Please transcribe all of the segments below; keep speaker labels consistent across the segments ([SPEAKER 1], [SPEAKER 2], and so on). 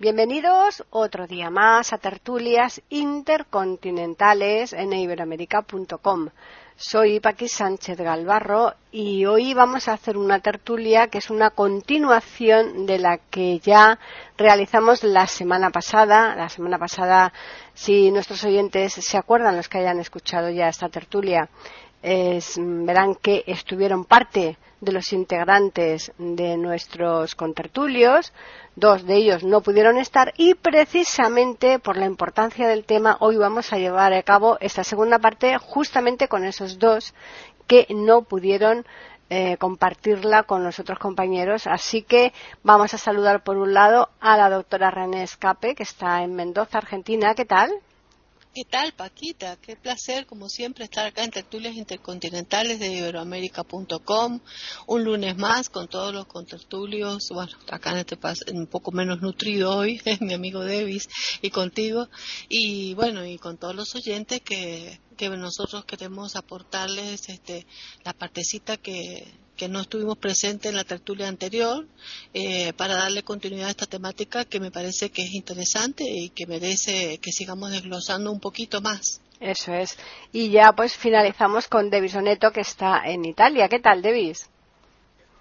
[SPEAKER 1] Bienvenidos otro día más a tertulias intercontinentales en iberoamérica.com. Soy Paqui Sánchez Galvarro y hoy vamos a hacer una tertulia que es una continuación de la que ya realizamos la semana pasada. La semana pasada, si nuestros oyentes se acuerdan, los que hayan escuchado ya esta tertulia, verán que estuvieron parte de los integrantes de nuestros contertulios, dos de ellos no pudieron estar y precisamente por la importancia del tema hoy vamos a llevar a cabo esta segunda parte justamente con esos dos que no pudieron eh, compartirla con los otros compañeros. Así que vamos a saludar por un lado a la doctora René Escape, que está en Mendoza, Argentina. ¿Qué tal?
[SPEAKER 2] ¿Qué tal, Paquita? Qué placer, como siempre, estar acá en Tertulias Intercontinentales de Iberoamérica.com. Un lunes más con todos los contertulios. Bueno, acá en este paso, un poco menos nutrido hoy, mi amigo Davis, y contigo. Y bueno, y con todos los oyentes que, que nosotros queremos aportarles este, la partecita que, que no estuvimos presentes en la tertulia anterior eh, para darle continuidad a esta temática que me parece que es interesante y que merece que sigamos desglosando un poquito más.
[SPEAKER 1] Eso es. Y ya pues finalizamos con Devis Oneto que está en Italia. ¿Qué tal, Devis?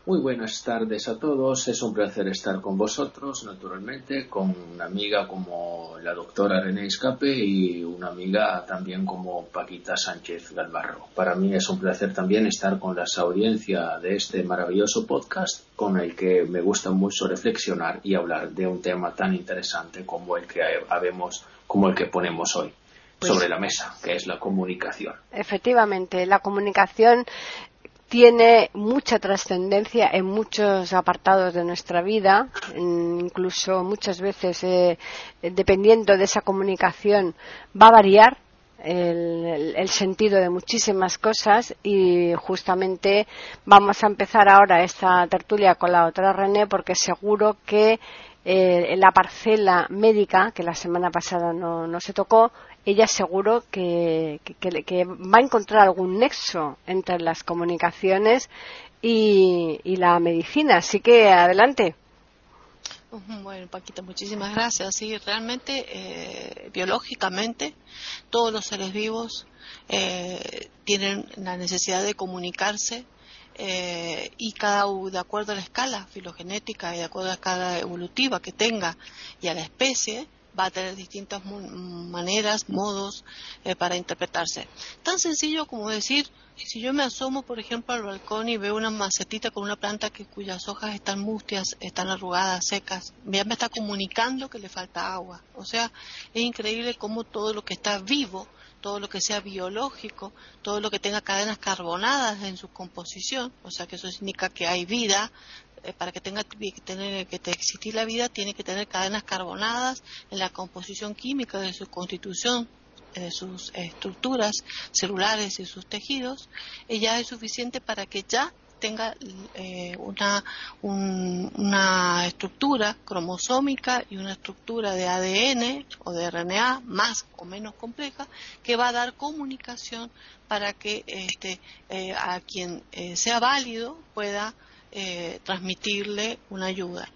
[SPEAKER 3] Muy buenas tardes a todos. Es un placer estar con vosotros, naturalmente, con una amiga como la doctora René Escape y una amiga también como Paquita Sánchez Galvarro. Para mí es un placer también estar con la audiencia de este maravilloso podcast con el que me gusta mucho reflexionar y hablar de un tema tan interesante como el que habemos, como el que ponemos hoy. Pues sobre la mesa, que es la comunicación.
[SPEAKER 1] Efectivamente, la comunicación tiene mucha trascendencia en muchos apartados de nuestra vida, incluso muchas veces, eh, dependiendo de esa comunicación, va a variar el, sentido de muchísimas cosas y justamente vamos a empezar ahora esta tertulia con la doctora René porque seguro que eh, la parcela médica, que la semana pasada no, no se tocó, ella seguro que, va a encontrar algún nexo entre las comunicaciones y, la medicina. Así que adelante.
[SPEAKER 2] Bueno, Paquita, muchísimas gracias. Sí, realmente, eh, biológicamente, todos los seres vivos eh, tienen la necesidad de comunicarse eh, y cada de acuerdo a la escala filogenética y de acuerdo a la escala evolutiva que tenga y a la especie, va a tener distintas maneras, modos eh, para interpretarse. Tan sencillo como decir, si yo me asomo, por ejemplo, al balcón y veo una macetita con una planta que, cuyas hojas están mustias, están arrugadas, secas, ya me está comunicando que le falta agua. O sea, es increíble cómo todo lo que está vivo, todo lo que sea biológico, todo lo que tenga cadenas carbonadas en su composición, o sea que eso significa que hay vida, eh, para que tenga que tener que existir la vida tiene que tener cadenas carbonadas en la composición química de su constitución de sus estructuras celulares y sus tejidos ya es suficiente para que ya tenga eh, una, una estructura cromosómica y una estructura de ADN o de RNA más o menos compleja que va a dar comunicación para que este, eh, a quien sea válido pueda eh, transmitirle una ayuda.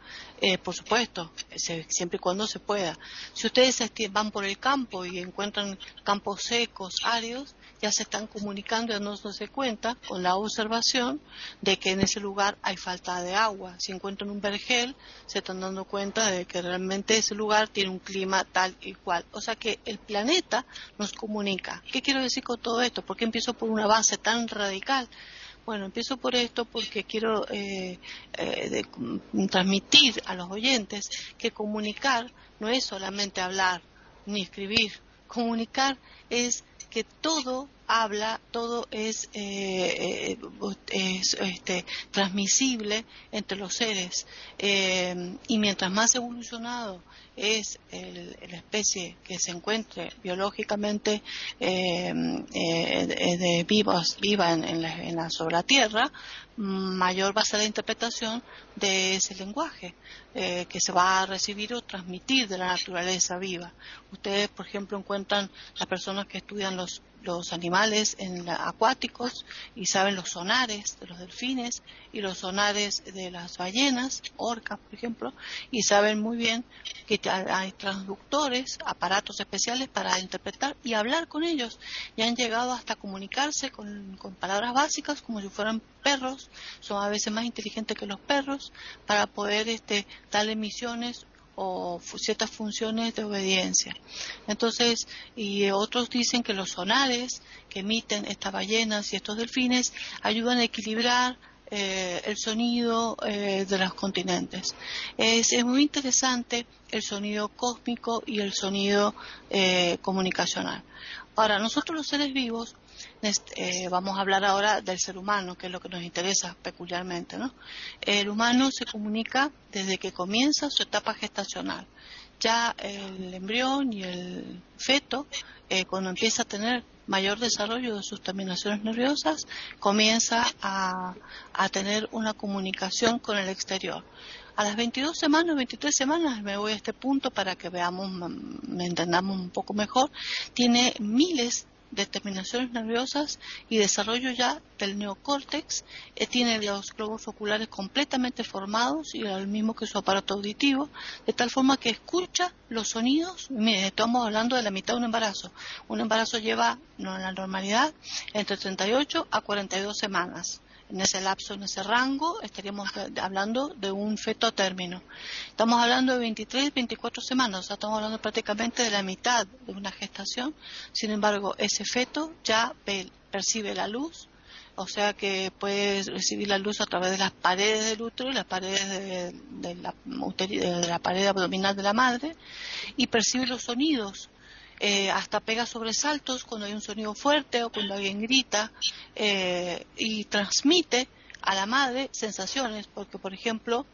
[SPEAKER 2] Eh, por supuesto, siempre y cuando se pueda. Si ustedes van por el campo y encuentran campos secos, áridos, ya se están comunicando, ya no se cuenta, con la observación de que en ese lugar hay falta de agua. Si encuentran un vergel, se están dando cuenta de que realmente ese lugar tiene un clima tal y cual. O sea que el planeta nos comunica. ¿Qué quiero decir con todo esto? ¿Por qué empiezo por una base tan radical? Bueno, empiezo por esto porque quiero eh, eh, transmitir a los oyentes que comunicar no es solamente hablar ni escribir. Comunicar es que todo habla, todo es, eh, este, transmisible entre los seres. y mientras más evolucionado es la especie que se encuentre biológicamente vivos, viva en, la, sobre la Tierra, mayor va a ser la interpretación de ese lenguaje eh, que se va a recibir o transmitir de la naturaleza viva. Ustedes, por ejemplo, encuentran las personas que estudian los los animales en acuáticos y saben los sonares de los delfines y los sonares de las ballenas, orcas por ejemplo, y saben muy bien que hay transductores, aparatos especiales para interpretar y hablar con ellos. Y han llegado hasta comunicarse con, con palabras básicas como si fueran perros, son a veces más inteligentes que los perros, para poder este, darle misiones o ciertas funciones de obediencia. Entonces, y otros dicen que los sonares que emiten estas ballenas y estos delfines ayudan a equilibrar eh, el sonido eh, de los continentes. Es, muy interesante el sonido cósmico y el sonido eh, comunicacional. Ahora, nosotros los seres vivos eh, vamos a hablar ahora del ser humano, que es lo que nos interesa peculiarmente. ¿no? El humano se comunica desde que comienza su etapa gestacional. Ya el embrión y el feto, eh, cuando empieza a tener mayor desarrollo de sus terminaciones nerviosas, comienza a, a tener una comunicación con el exterior. A las 22 semanas, 23 semanas, me voy a este punto para que veamos, me entendamos un poco mejor, tiene miles determinaciones nerviosas y desarrollo ya del neocórtex. Eh, tiene los globos oculares completamente formados y al mismo que su aparato auditivo, de tal forma que escucha los sonidos. Mire, estamos hablando de la mitad de un embarazo. Un embarazo lleva, no en la normalidad, entre 38 a 42 semanas en ese lapso, en ese rango, estaríamos hablando de un feto término. Estamos hablando de 23, 24 semanas, o sea, estamos hablando prácticamente de la mitad de una gestación. Sin embargo, ese feto ya percibe la luz, o sea que puede recibir la luz a través de las paredes del útero y las paredes de, de la pared abdominal de la madre y percibe los sonidos eh, hasta pega sobresaltos cuando hay un sonido fuerte o cuando alguien grita eh, y transmite a la madre sensaciones, porque por ejemplo,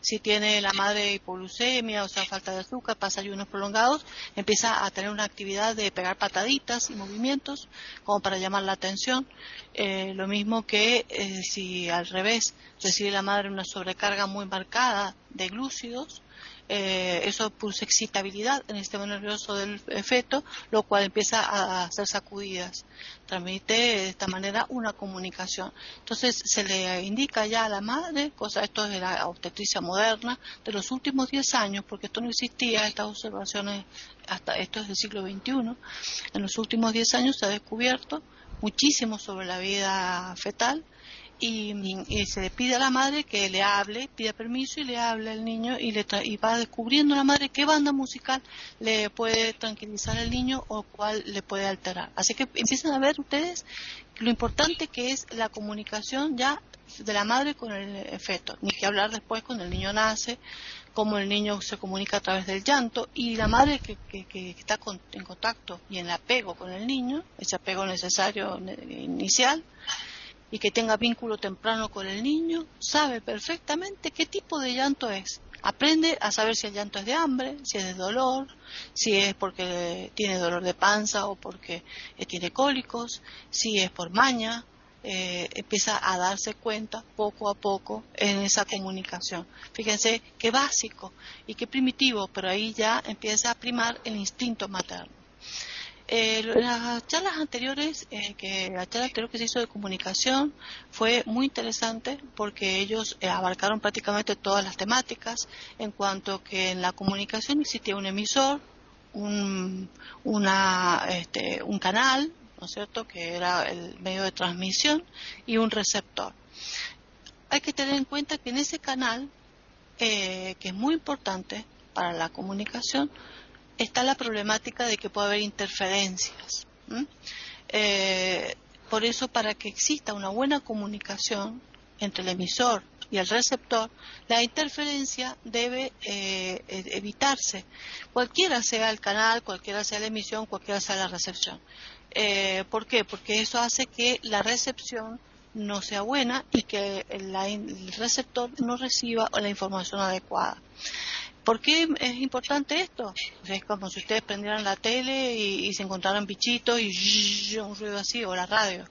[SPEAKER 2] si tiene la madre hipoglucemia, o sea, falta de azúcar, pasa ayunos prolongados, empieza a tener una actividad de pegar pataditas y movimientos como para llamar la atención. Eh, lo mismo que si al revés recibe la madre una sobrecarga muy marcada de glúcidos, eh, eso produce excitabilidad en el sistema nervioso del feto, lo cual empieza a hacer sacudidas. Transmite de esta manera una comunicación. Entonces se le indica ya a la madre, cosa esto es de la obstetricia moderna, de los últimos 10 años, porque esto no existía, estas observaciones, hasta esto es del siglo XXI, en los últimos 10 años se ha descubierto muchísimo sobre la vida fetal y, se le pide a la madre que le hable, pida permiso y le hable al niño y, le y va descubriendo la madre qué banda musical le puede tranquilizar al niño o cuál le puede alterar. Así que empiezan a ver ustedes lo importante que es la comunicación ya de la madre con el feto, ni que hablar después cuando el niño nace, cómo el niño se comunica a través del llanto y la madre que, que, está en contacto y en apego con el niño, ese apego necesario inicial, y que tenga vínculo temprano con el niño, sabe perfectamente qué tipo de llanto es. Aprende a saber si el llanto es de hambre, si es de dolor, si es porque tiene dolor de panza o porque eh, tiene cólicos, si es por maña. Eh, empieza a darse cuenta poco a poco en esa comunicación. Fíjense qué básico y qué primitivo, pero ahí ya empieza a primar el instinto materno. Eh, las charlas anteriores, eh, que la charla anterior que se hizo de comunicación fue muy interesante porque ellos eh, abarcaron prácticamente todas las temáticas en cuanto que en la comunicación existía un emisor, un, una, este, un canal, ¿no es cierto?, que era el medio de transmisión y un receptor. Hay que tener en cuenta que en ese canal, que es muy importante para la comunicación, está la problemática de que puede haber interferencias. Eh, por eso, para que exista una buena comunicación entre el emisor y el receptor, la interferencia debe eh, e-, evitarse, cualquiera sea el canal, cualquiera sea la emisión, cualquiera sea la recepción. Eh, ¿Por qué? Porque eso hace que la recepción no sea buena y que el receptor no reciba la información adecuada. ¿Por qué es importante esto? es como si ustedes prendieran la tele y, se encontraran bichitos y un ruido así, o la radio.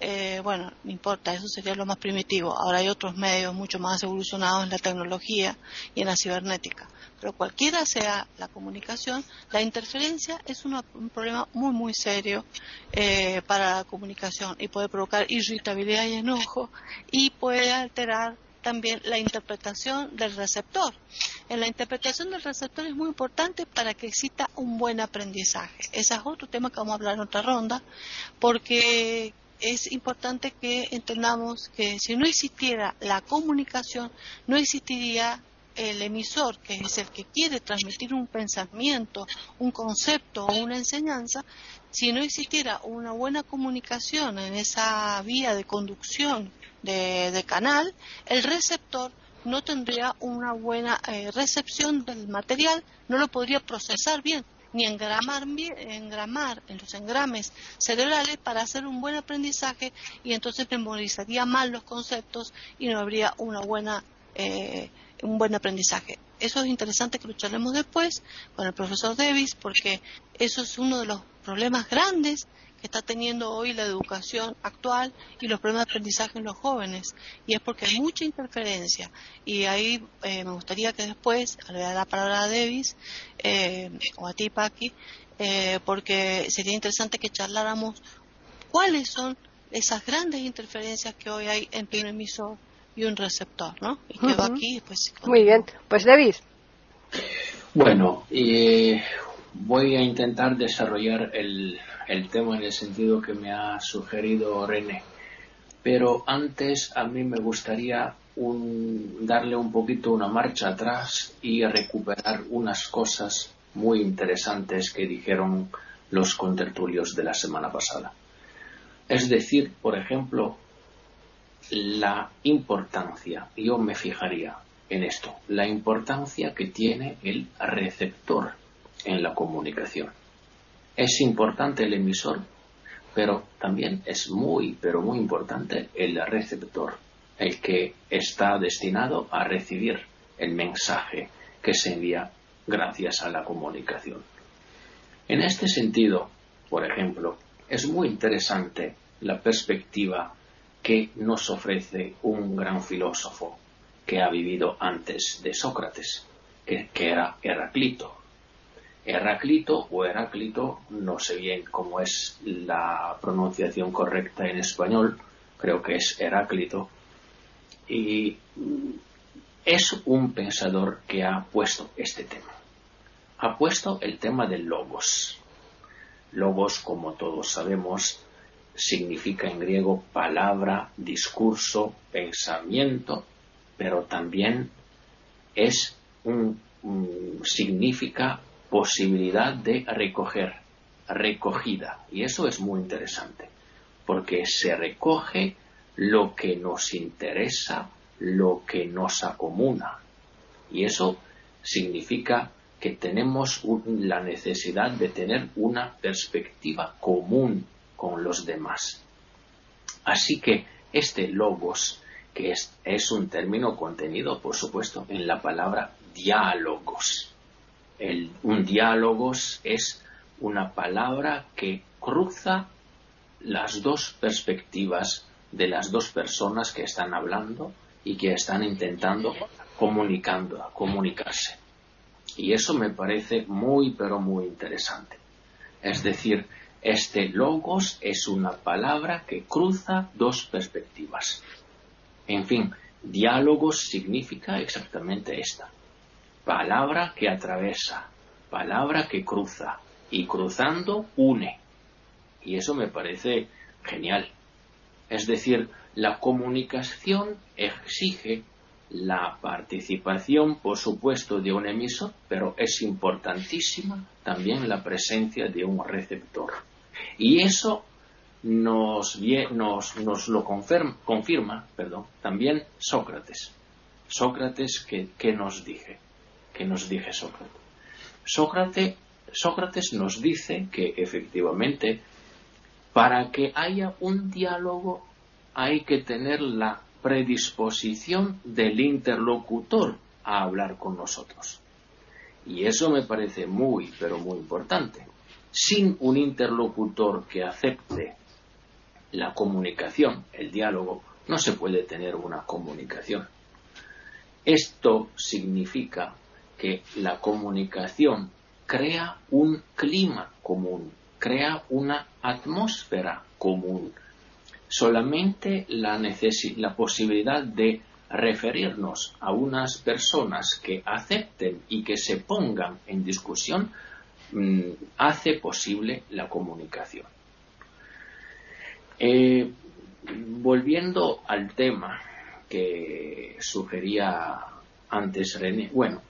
[SPEAKER 2] Eh, bueno, no importa, eso sería lo más primitivo. Ahora hay otros medios mucho más evolucionados en la tecnología y en la cibernética. Pero cualquiera sea la comunicación, la interferencia es un problema muy, muy serio eh, para la comunicación y puede provocar irritabilidad y enojo y puede alterar también la interpretación del receptor. En la interpretación del receptor es muy importante para que exista un buen aprendizaje. Ese es otro tema que vamos a hablar en otra ronda, porque es importante que entendamos que si no existiera la comunicación, no existiría el emisor, que es el que quiere transmitir un pensamiento, un concepto o una enseñanza, si no existiera una buena comunicación en esa vía de conducción de, canal, el receptor no tendría una buena eh, recepción del material, no lo podría procesar bien, ni engramar, engramar en los engrames cerebrales para hacer un buen aprendizaje y entonces memorizaría mal los conceptos y no habría una buena, eh, un buen aprendizaje. Eso es interesante que lo charlemos después con el profesor Davis porque eso es uno de los problemas grandes está teniendo hoy la educación actual y los problemas de aprendizaje en los jóvenes. Y es porque hay mucha interferencia. Y ahí eh, me gustaría que después, le dar la palabra a Davis eh, o a ti, Paqui, eh, porque sería interesante que charláramos cuáles son esas grandes interferencias que hoy hay entre un emisor y un receptor, ¿no? Y quedo aquí pues,
[SPEAKER 1] Muy bien. Pues Davis.
[SPEAKER 3] Bueno, voy a intentar desarrollar el, el tema en el sentido que me ha sugerido René. Pero antes a mí me gustaría darle un poquito una marcha atrás y recuperar unas cosas muy interesantes que dijeron los contertulios de la semana pasada. Es decir, por ejemplo, la importancia, yo me fijaría en esto, la importancia que tiene el receptor en la comunicación. Es importante el emisor, pero también es muy, pero muy importante el receptor, el que está destinado a recibir el mensaje que se envía gracias a la comunicación. En este sentido, por ejemplo, es muy interesante la perspectiva que nos ofrece un gran filósofo que ha vivido antes de Sócrates, que, era Heraclito. Heraclito o Heráclito, no sé bien cómo es la pronunciación correcta en español, creo que es Heráclito, y es un pensador que ha puesto este tema. Ha puesto el tema del logos. Logos, como todos sabemos, significa en griego palabra, discurso, pensamiento, pero también es un, significa posibilidad de recoger, recogida. Y eso es muy interesante, porque se recoge lo que nos interesa, lo que nos acomuna. Y eso significa que tenemos la necesidad de tener una perspectiva común con los demás. Así que este logos, que es, es un término contenido, por supuesto, en la palabra diálogos, un diálogo es una palabra que cruza las dos perspectivas de las dos personas que están hablando y que están intentando comunicando, comunicarse. Y eso me parece muy, pero muy interesante. Es decir, este logos es una palabra que cruza dos perspectivas. En fin, diálogos significa exactamente esta palabra que atraviesa, palabra que cruza y cruzando une. Y eso me parece genial. Es decir, la comunicación exige la participación, por supuesto, de un emisor, pero es importantísima también la presencia de un receptor. Y eso nos, lo confirma, perdón, también Sócrates. Sócrates que, que nos dije que nos dije Sócrates. Sócrates. Sócrates nos dice que efectivamente Para que haya un diálogo hay que tener la predisposición del interlocutor a hablar con nosotros. Y eso me parece muy, pero muy importante. Sin un interlocutor que acepte la comunicación, el diálogo, no se puede tener una comunicación. Esto significa que la comunicación crea un clima común, crea una atmósfera común. Solamente la, la posibilidad de referirnos a unas personas que acepten y que se pongan en discusión mm, hace posible la comunicación. Eh, volviendo al tema que sugería antes René, bueno,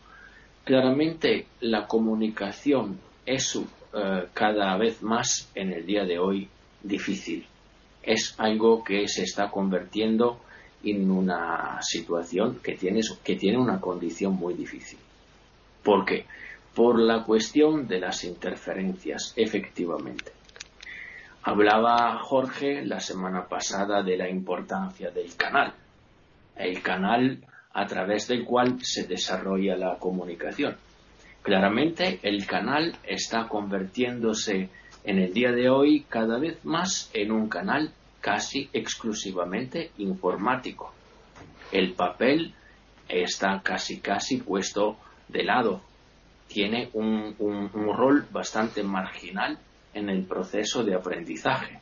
[SPEAKER 3] claramente la comunicación es eh, cada vez más en el día de hoy difícil. Es algo que se está convirtiendo en una situación que tiene, que tiene una condición muy difícil. ¿Por qué? Por la cuestión de las interferencias, efectivamente. Hablaba Jorge la semana pasada de la importancia del canal. El canal a través del cual se desarrolla la comunicación. Claramente el canal está convirtiéndose en el día de hoy cada vez más en un canal casi exclusivamente informático. El papel está casi casi puesto de lado. Tiene un, rol bastante marginal en el proceso de aprendizaje.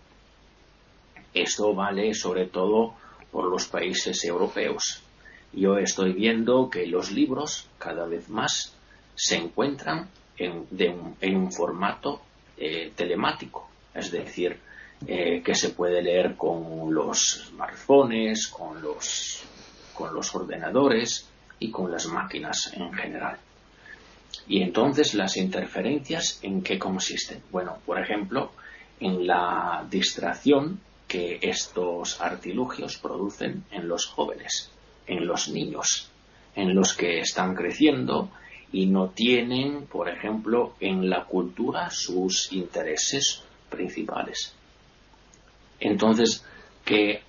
[SPEAKER 3] Esto vale sobre todo por los países europeos. Yo estoy viendo que los libros cada vez más se encuentran en, un, formato eh, telemático, es decir, eh, que se puede leer con los smartphones, con los, con los ordenadores y con las máquinas en general. Y entonces las interferencias en qué consisten? Bueno, por ejemplo, en la distracción que estos artilugios producen en los jóvenes, en los niños, en los que están creciendo y no tienen, por ejemplo, en la cultura sus intereses principales. Entonces,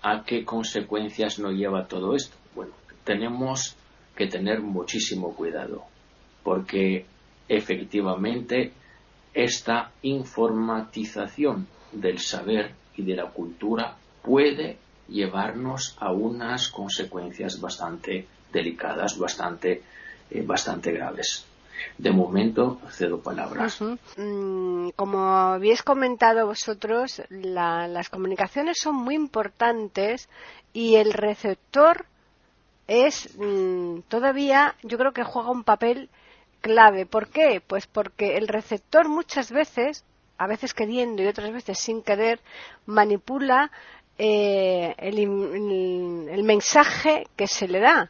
[SPEAKER 3] ¿a qué consecuencias nos lleva todo esto? Bueno, tenemos que tener muchísimo cuidado, porque efectivamente esta informatización del saber y de la cultura puede llevarnos a unas consecuencias bastante delicadas, bastante, eh, bastante graves. De momento, cedo palabras.
[SPEAKER 1] Mm, como habéis comentado vosotros, las comunicaciones son muy importantes y el receptor es mm, todavía, yo creo que juega un papel clave. ¿Por qué? Pues porque el receptor muchas veces, a veces queriendo y otras veces sin querer, manipula eh, el, mensaje que se le da.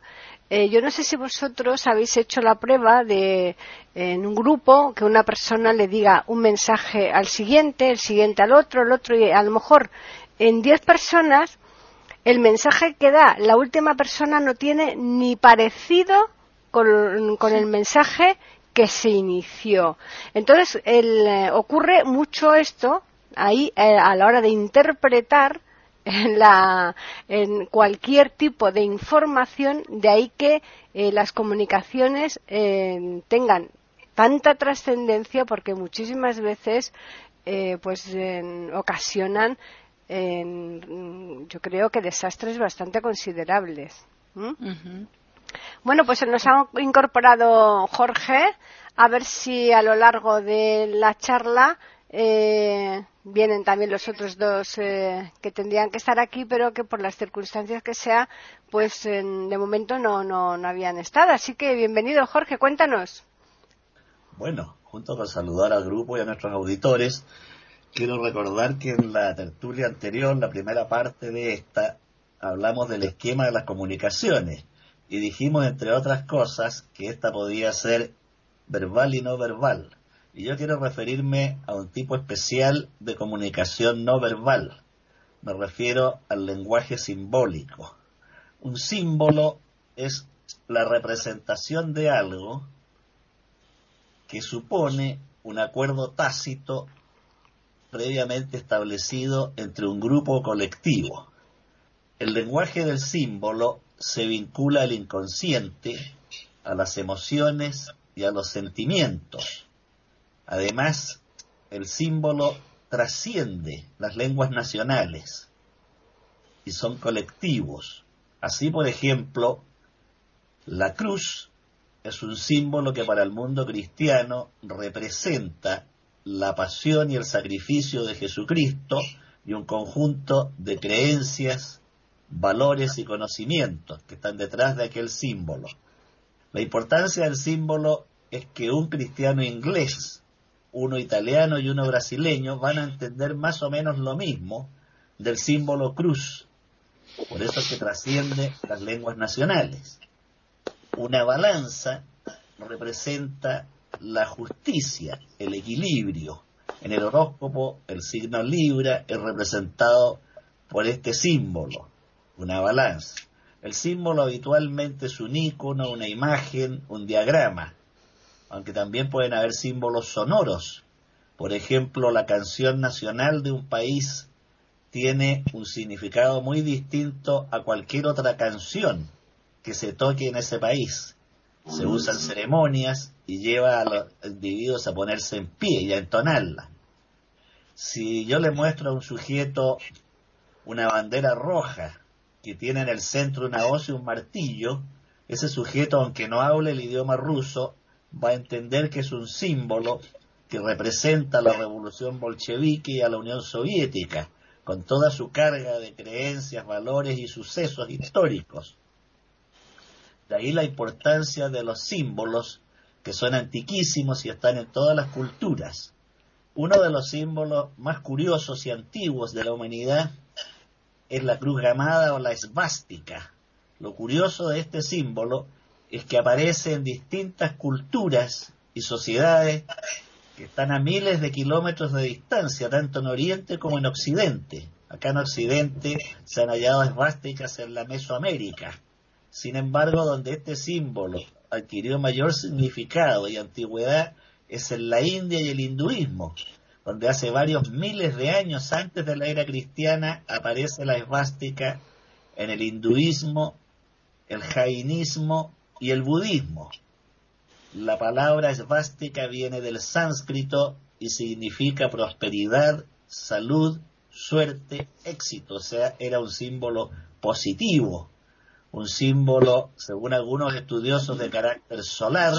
[SPEAKER 1] Eh, yo no sé si vosotros habéis hecho la prueba de en un grupo que una persona le diga un mensaje al siguiente, el siguiente al otro, el otro y a lo mejor en diez personas el mensaje que da la última persona no tiene ni parecido con, el mensaje que se inició. Entonces eh, ocurre mucho esto ahí eh, a la hora de interpretar en, la, en cualquier tipo de información, de ahí que eh, las comunicaciones eh, tengan tanta trascendencia porque muchísimas veces eh, pues ocasionan yo creo que desastres bastante considerables. Bueno, pues nos ha incorporado Jorge. A ver si a lo largo de la charla eh, vienen también los otros dos eh, que tendrían que estar aquí, pero que por las circunstancias que sea, pues de momento no, no, no habían estado. Así que bienvenido, Jorge, cuéntanos.
[SPEAKER 4] Bueno, junto con saludar al grupo y a nuestros auditores, quiero recordar que en la tertulia anterior, la primera parte de esta, hablamos del esquema de las comunicaciones y dijimos, entre otras cosas, que esta podía ser verbal y no verbal y yo quiero referirme a un tipo especial de comunicación no verbal. Me refiero al lenguaje simbólico. Un símbolo es la representación de algo que supone un acuerdo tácito previamente establecido entre un grupo colectivo. El lenguaje del símbolo se vincula al inconsciente, a las emociones y a los sentimientos. Además, el símbolo trasciende las lenguas nacionales y son colectivos. Así, por ejemplo, la cruz es un símbolo que para el mundo cristiano representa la pasión y el sacrificio de Jesucristo y un conjunto de creencias, valores y conocimientos que están detrás de aquel símbolo. La importancia del símbolo es que un cristiano inglés, uno italiano y uno brasileño van a entender más o menos lo mismo del símbolo cruz. Por eso es que trasciende las lenguas nacionales. Una balanza representa la justicia, el equilibrio. En el horóscopo, el signo Libra es representado por este símbolo, una balanza. El símbolo habitualmente es un icono, una imagen, un diagrama, aunque también pueden haber símbolos sonoros. Por ejemplo, la canción nacional de un país tiene un significado muy distinto a cualquier otra canción que se toque en ese país. Se usan ceremonias y lleva a los individuos a ponerse en pie y a entonarla. Si yo le muestro a un sujeto una bandera roja que tiene en el centro una hoz y un martillo, ese sujeto, aunque no hable el idioma ruso, va a entender que es un símbolo que representa la revolución bolchevique y a la Unión Soviética, con toda su carga de creencias, valores y sucesos históricos. De ahí la importancia de los símbolos, que son antiquísimos y están en todas las culturas. Uno de los símbolos más curiosos y antiguos de la humanidad es la cruz gamada o la esvástica. Lo curioso de este símbolo es que aparece en distintas culturas y sociedades que están a miles de kilómetros de distancia, tanto en Oriente como en Occidente. Acá en Occidente se han hallado esvásticas en la Mesoamérica. Sin embargo, donde este símbolo adquirió mayor significado y antigüedad es en la India y el hinduismo, donde hace varios miles de años antes de la era cristiana aparece la esvástica en el hinduismo, el jainismo y el budismo. La palabra esvástica viene del sánscrito y significa prosperidad, salud, suerte, éxito, o sea, era un símbolo positivo, un símbolo, según algunos estudiosos, de carácter solar,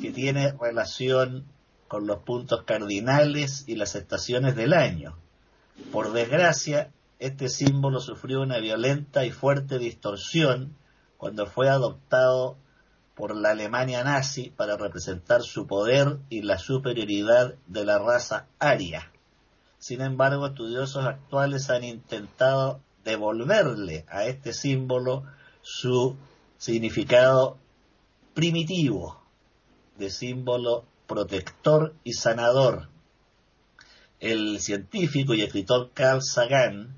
[SPEAKER 4] que tiene relación con los puntos cardinales y las estaciones del año. Por desgracia, este símbolo sufrió una violenta y fuerte distorsión cuando fue adoptado por la Alemania nazi para representar su poder y la superioridad de la raza aria. Sin embargo, estudiosos actuales han intentado devolverle a este símbolo su significado primitivo de símbolo protector y sanador. El científico y escritor Carl Sagan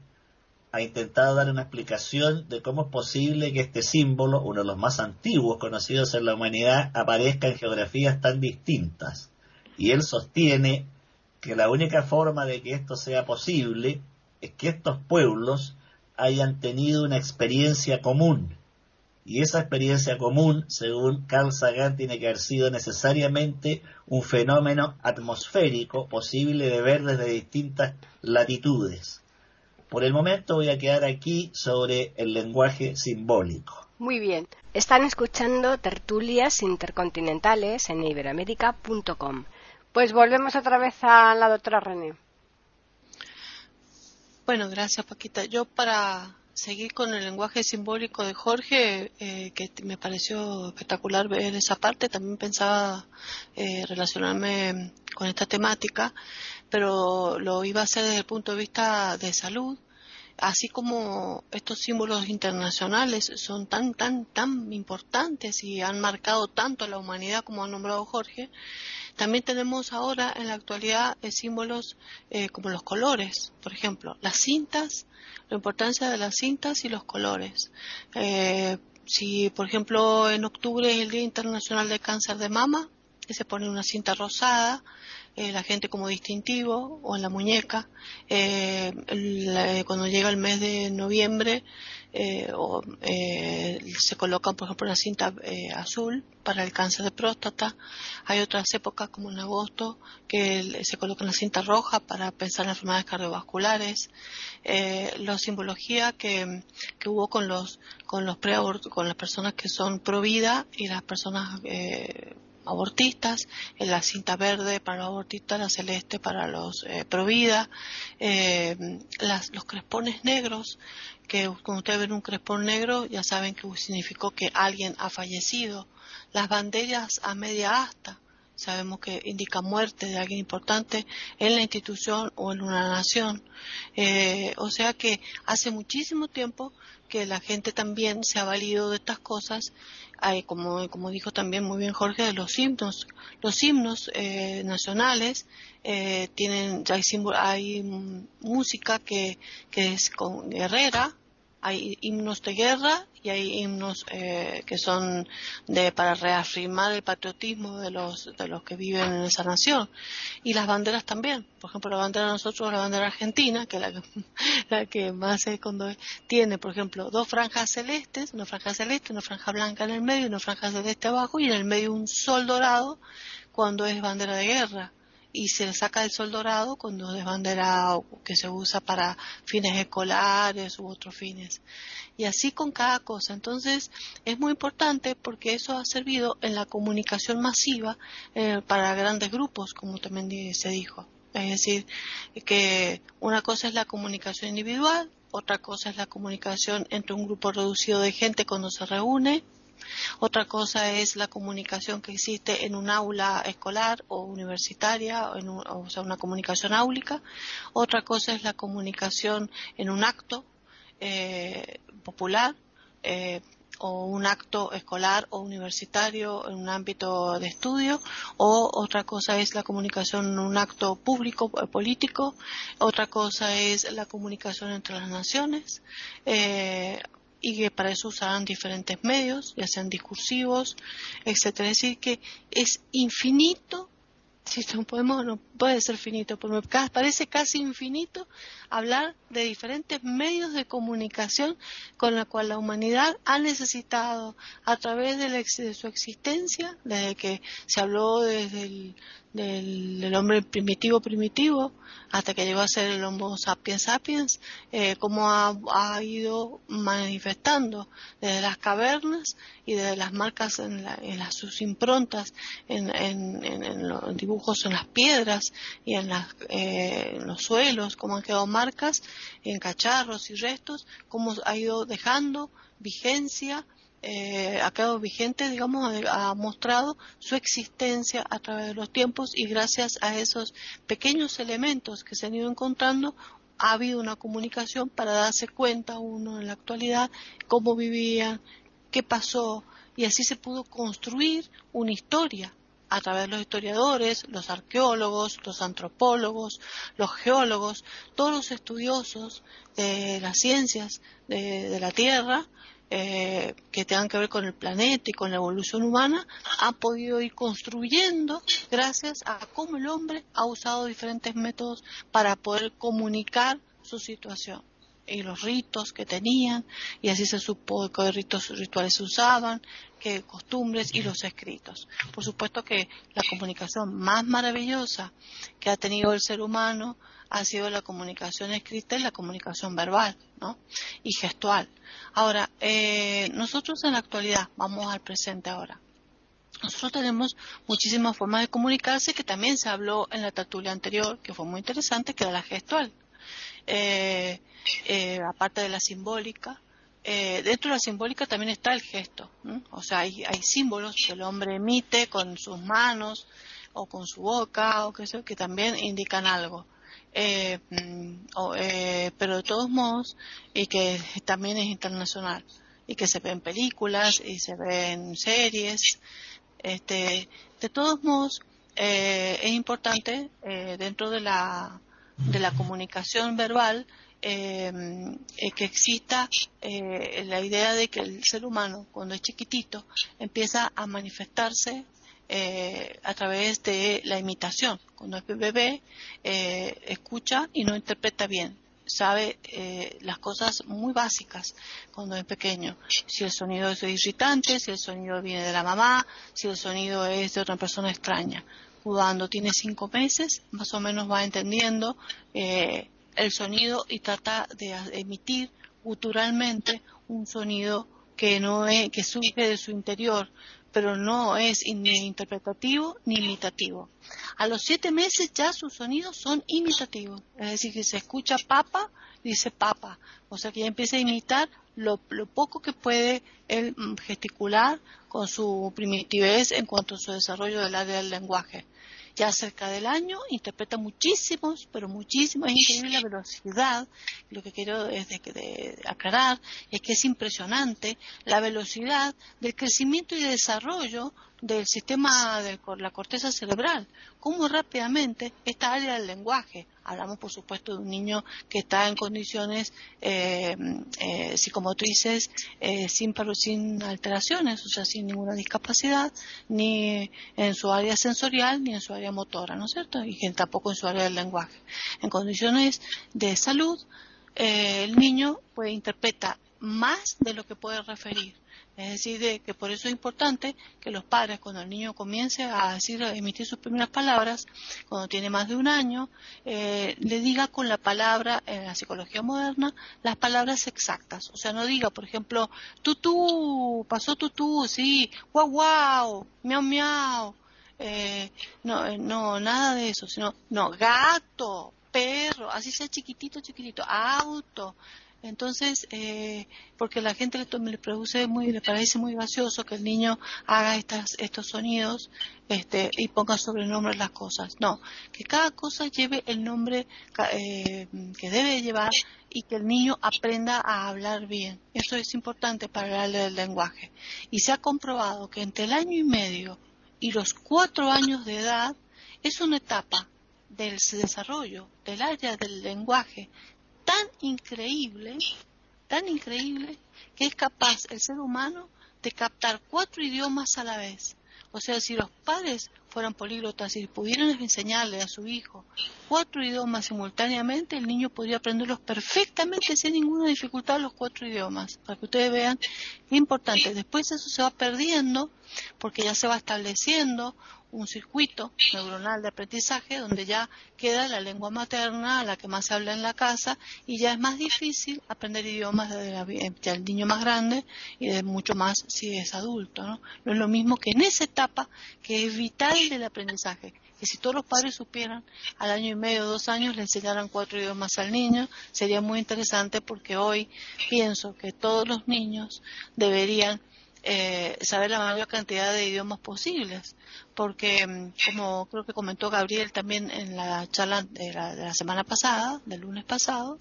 [SPEAKER 4] ha intentado dar una explicación de cómo es posible que este símbolo, uno de los más antiguos conocidos en la humanidad, aparezca en geografías tan distintas. Y él sostiene que la única forma de que esto sea posible es que estos pueblos hayan tenido una experiencia común, y esa experiencia común, según Carl Sagan, tiene que haber sido necesariamente un fenómeno atmosférico posible de ver desde distintas latitudes. Por el momento voy a quedar aquí sobre el lenguaje simbólico.
[SPEAKER 1] Muy bien. Están escuchando tertulias intercontinentales en iberoamérica.com. Pues volvemos otra vez a la doctora René.
[SPEAKER 2] Bueno, gracias Paquita. Yo para seguir con el lenguaje simbólico de Jorge, eh, que me pareció espectacular ver esa parte. También pensaba eh, relacionarme con esta temática, pero lo iba a hacer desde el punto de vista de salud. Así como estos símbolos internacionales son tan, tan, tan importantes y han marcado tanto a la humanidad como ha nombrado Jorge, también tenemos ahora en la actualidad eh, símbolos como los colores, por ejemplo, las cintas la importancia de las cintas y los colores. Eh, si, por ejemplo, en octubre es el Día Internacional de Cáncer de Mama, se pone una cinta rosada, la gente como distintivo o en la muñeca. cuando llega el mes de noviembre o, se colocan, por ejemplo, una cinta azul para el cáncer de próstata. Hay otras épocas, como en agosto, que se coloca la cinta roja para pensar en enfermedades cardiovasculares. la simbología que, que hubo con los con los pre con las personas que son pro vida y las personas eh, abortistas, en la cinta verde para los abortistas, la celeste para los eh, pro vida, eh, los crespones negros, que cuando ustedes ven un crespón negro ya saben que significó que alguien ha fallecido, las banderas a media asta, sabemos que indica muerte de alguien importante en la institución o en una nación. Eh, o sea que hace muchísimo tiempo que la gente también se ha valido de estas cosas, hay, como, como dijo también muy bien Jorge, de los himnos. Los himnos eh, nacionales eh, tienen, hay, hay música que, que es con guerrera, hay himnos de guerra y hay himnos eh, que son de para reafirmar el patriotismo de los de los que viven en esa nación. Y las banderas también. Por ejemplo la bandera de nosotros la bandera argentina que es la que, la que más es cuando tiene por ejemplo dos franjas celestes una franja celeste una franja blanca en el medio y una franja celeste abajo y en el medio un sol dorado cuando es bandera de guerra y se saca el sol dorado cuando es bandera que se usa para fines escolares u otros fines. Y así con cada cosa. Entonces es muy importante porque eso ha servido en la comunicación masiva eh, para grandes grupos, como también se dijo. Es decir, que una cosa es la comunicación individual, otra cosa es la comunicación entre un grupo reducido de gente cuando se reúne, otra cosa es la comunicación que existe en un aula escolar o universitaria, o, sea, una comunicación áulica. Otra cosa es la comunicación en un acto eh, popular. Eh, o un acto escolar o universitario en un ámbito de estudio, o otra cosa es la comunicación en un acto público eh, político, otra cosa es la comunicación entre las naciones, y que para eso usarán diferentes medios, ya sean discursivos, etcétera. Es decir, que es infinito, si no podemos, no puede ser finito, pero me parece casi infinito hablar de diferentes medios de comunicación con la cual la humanidad ha necesitado a través de, de su existencia, desde que se habló desde el del, hombre primitivo primitivo hasta que llegó a ser el Homo sapiens sapiens, eh, cómo ha, ido manifestando desde las cavernas y desde las marcas en, las, sus improntas, en, los dibujos en las piedras y en, eh, en los suelos, cómo han quedado marcas en cacharros y restos, cómo ha ido dejando vigencia eh, ha quedado vigente, digamos, ha mostrado su existencia a través de los tiempos y gracias a esos pequeños elementos que se han ido encontrando ha habido una comunicación para darse cuenta uno en la actualidad cómo vivían, qué pasó y así se pudo construir una historia a través de los historiadores, los arqueólogos, los antropólogos, los geólogos, todos los estudiosos de las ciencias de la Tierra eh, que tengan que ver con el planeta y con la evolución humana han podido ir construyendo gracias a cómo el hombre ha usado diferentes métodos para poder comunicar su situación y los ritos que tenían y así se supo qué ritos rituales se usaban, qué costumbres y los escritos. Por supuesto que la comunicación más maravillosa que ha tenido el ser humano ha sido la comunicación escrita y la comunicación verbal ¿no? y gestual. Ahora, eh, nosotros en la actualidad, vamos al presente ahora. Nosotros tenemos muchísimas formas de comunicarse que también se habló en la tertulia anterior, que fue muy interesante, que era la gestual. Eh, eh, aparte de la simbólica, dentro de la simbólica también está el gesto. O sea, hay, símbolos que el hombre emite con sus manos o con su boca o que, sé, que también indican algo. Eh, mm, eh, pero de todos modos, y que también es internacional, y que se ve en películas y se ve en series. Este, de todos modos, eh, es importante dentro de la, de la comunicación verbal que exista la idea de que el ser humano, cuando es chiquitito, empieza a manifestarse eh, a través de la imitación. Cuando es bebé, eh, escucha y no interpreta bien. Sabe eh, las cosas muy básicas cuando es pequeño. Si el sonido es irritante, si el sonido viene de la mamá, si el sonido es de otra persona extraña. Cuando tiene cinco meses, más o menos va entendiendo el sonido y trata de emitir guturalmente un sonido que no es, que surge de su interior, pero no es ni interpretativo ni imitativo. A los siete meses ya sus sonidos son imitativos, es decir, que se escucha papa, dice papa, o sea que ya empieza a imitar lo, lo poco que puede él mm, gesticular con su primitivez en cuanto a su desarrollo del área del lenguaje ya cerca del año, interpreta muchísimos, pero muchísimos, es increíble la velocidad. Lo que quiero es de, aclarar es que es impresionante la velocidad del crecimiento y desarrollo del sistema de la corteza cerebral, cómo rápidamente esta área del lenguaje, hablamos por supuesto de un niño que está en condiciones eh, eh, psicomotrices eh, sin, alteraciones, o sea, sin ninguna discapacidad, ni en su área sensorial ni en su área motora, ¿no es cierto? Y tampoco en su área del lenguaje. En condiciones de salud, el niño pues interpreta más de lo que puede referir es decir, que por eso es importante que los padres, cuando el niño comience a decir, a emitir sus primeras palabras, cuando tiene más de un año, eh, le diga con la palabra, en la psicología moderna, las palabras exactas. O sea, no diga, por ejemplo, tutú, pasó tutú, sí, guau guau, miau miau. Eh, no, eh, no, nada de eso, sino, no, gato, perro, así sea chiquitito, chiquitito, auto, entonces, eh, porque la gente le, le, produce muy, le parece muy gracioso que el niño haga estas, estos sonidos este, y ponga sobrenombre las cosas. No, que cada cosa lleve el nombre eh, que debe llevar y que el niño aprenda a hablar bien. Eso es importante para el lenguaje. Y se ha comprobado que entre el año y medio y los cuatro años de edad es una etapa del desarrollo del área del lenguaje tan increíble, tan increíble, que es capaz el ser humano de captar cuatro idiomas a la vez. O sea, si los padres fueran políglotas y pudieran enseñarle a su hijo cuatro idiomas simultáneamente, el niño podría aprenderlos perfectamente sin ninguna dificultad los cuatro idiomas. Para que ustedes vean qué importante. Después eso se va perdiendo porque ya se va estableciendo un circuito neuronal de aprendizaje donde ya queda la lengua materna, la que más se habla en la casa, y ya es más difícil aprender idiomas desde el niño más grande y de mucho más si es adulto. ¿no? no es lo mismo que en esa etapa que es vital del aprendizaje, que si todos los padres supieran al año y medio, dos años, le enseñaran cuatro idiomas al niño, sería muy interesante porque hoy pienso que todos los niños deberían eh, saber la mayor cantidad de idiomas posibles, porque mm, como creo que comentó Gabriel también en la charla de la, semana pasada, del lunes pasado,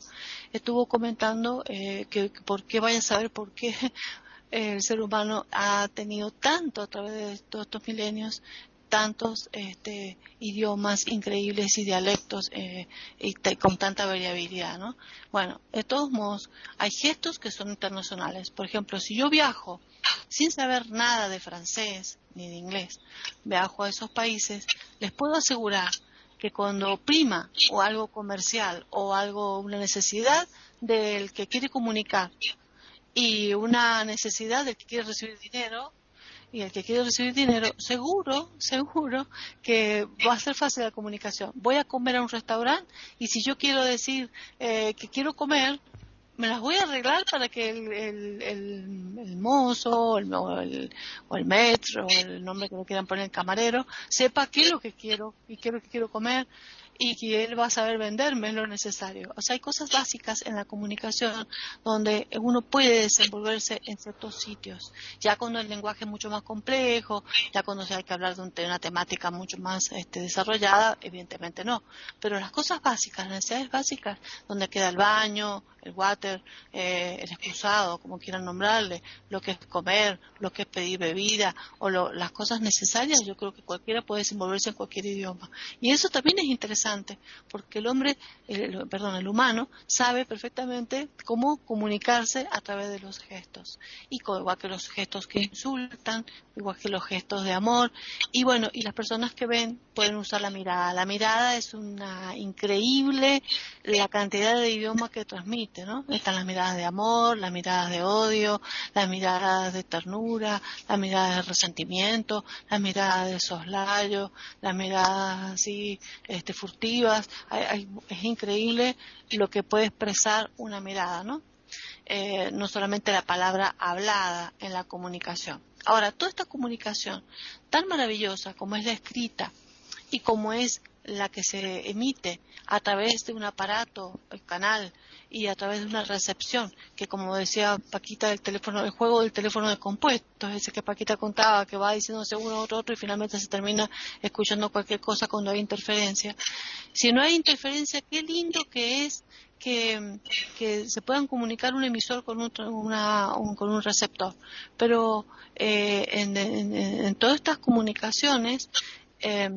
[SPEAKER 2] estuvo comentando eh, que, por qué vaya a saber por qué el ser humano ha tenido tanto a través de todos estos milenios tantos este, idiomas increíbles y dialectos eh, y con tanta variabilidad, ¿no? Bueno, de todos modos, hay gestos que son internacionales. Por ejemplo, si yo viajo sin saber nada de francés ni de inglés, viajo a esos países, les puedo asegurar que cuando prima o algo comercial o algo, una necesidad del que quiere comunicar y una necesidad del que quiere recibir dinero, y el que quiere recibir dinero, seguro, seguro que va a ser fácil la comunicación. Voy a comer a un restaurante y si yo quiero decir eh, que quiero comer, me las voy a arreglar para que el, mozo o, el, o el metro o el nombre que le quieran poner el camarero sepa qué es lo que quiero y qué es lo que quiero comer y que él va a saber venderme lo necesario. O sea, hay cosas básicas en la comunicación donde uno puede desenvolverse en ciertos sitios. Ya cuando el lenguaje es mucho más complejo, ya cuando se hay que hablar de, una temática mucho más este, desarrollada, evidentemente no. Pero las cosas básicas, las necesidades básicas, donde queda el baño, el water, eh, el excusado, como quieran nombrarle, lo que es comer, lo que es pedir bebida o las cosas necesarias, yo creo que cualquiera puede desenvolverse en cualquier idioma. Y eso también es interesante, porque el hombre, perdón, el humano sabe perfectamente cómo comunicarse a través de los gestos. Y igual que los gestos que insultan, igual que los gestos de amor. Y bueno, y las personas que ven pueden usar la mirada. La mirada es una increíble la cantidad de idiomas que transmite, Están las miradas de amor, las miradas de odio, las miradas de ternura, las miradas de resentimiento, las miradas de soslayo, las miradas así este, furtivas. es increíble lo que puede expresar una mirada, ¿no? Eh, no solamente la palabra hablada en la comunicación. Ahora, toda esta comunicación tan maravillosa como es la escrita y como es la que se emite a través de un aparato, el canal, y a través de una recepción, que como decía Paquita, el teléfono, el juego del teléfono de compuestos, ese que Paquita contaba, que va diciéndose uno otro otro y finalmente se termina escuchando cualquier cosa cuando hay interferencia. Si no hay interferencia, qué lindo que es que, se puedan comunicar un emisor con un, con un receptor. Pero eh, en, todas estas comunicaciones eh,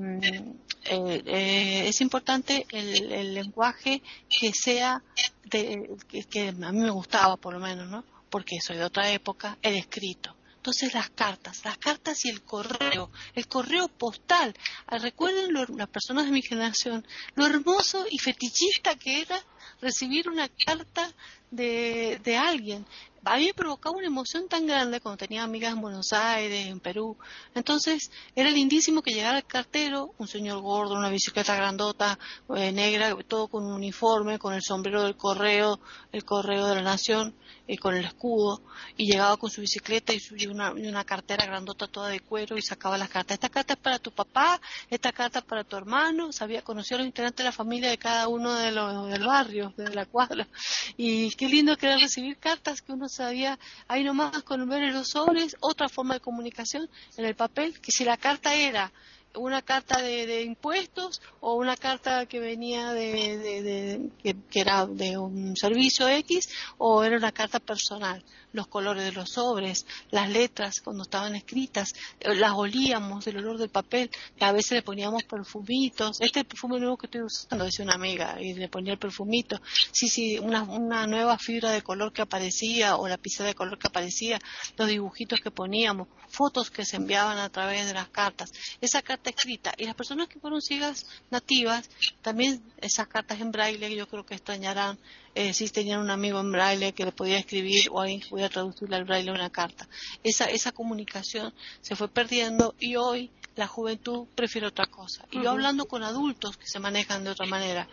[SPEAKER 2] eh, es importante el, lenguaje que sea de, que, que, a mí me gustaba por lo menos, ¿no? Porque soy de otra época, el escrito. Entonces las cartas, las cartas y el correo, el correo postal. Ah, recuerden las personas de mi generación, lo hermoso y fetichista que era recibir una carta de, de alguien a mí provocaba una emoción tan grande cuando tenía amigas en Buenos Aires, en Perú. Entonces era lindísimo que llegara el cartero, un señor gordo, una bicicleta grandota, eh, negra, todo con un uniforme, con el sombrero del correo, el correo de la nación, y con el escudo, y llegaba con su bicicleta y, una, una cartera grandota toda de cuero y sacaba las cartas. Esta carta es para tu papá, esta carta es para tu hermano, sabía, conocía a los integrantes de la familia de cada uno de los del barrio, de la cuadra. Y qué lindo que era recibir cartas que uno sabía ahí nomás con ver en los sobres, otra forma de comunicación en el papel, que si la carta era una carta de, impuestos o una carta que venía de, que, era de un servicio X o era una carta personal los colores de los sobres las letras cuando estaban escritas eh, las olíamos del olor del papel a veces le poníamos perfumitos este perfume nuevo que estoy usando decía una amiga y le ponía el perfumito sí sí una, una nueva fibra de color que aparecía o la pizarra de color que aparecía los dibujitos que poníamos fotos que se enviaban a través de las cartas esa carta escrita. Y las personas que fueron ciegas nativas, también esas cartas en braille, yo creo que extrañarán eh, si tenían un amigo en braille que le podía escribir o alguien que podía traducirle al braille una carta. Esa, esa comunicación se fue perdiendo y hoy la juventud prefiere otra cosa. Y yo hablando con adultos que se manejan de otra manera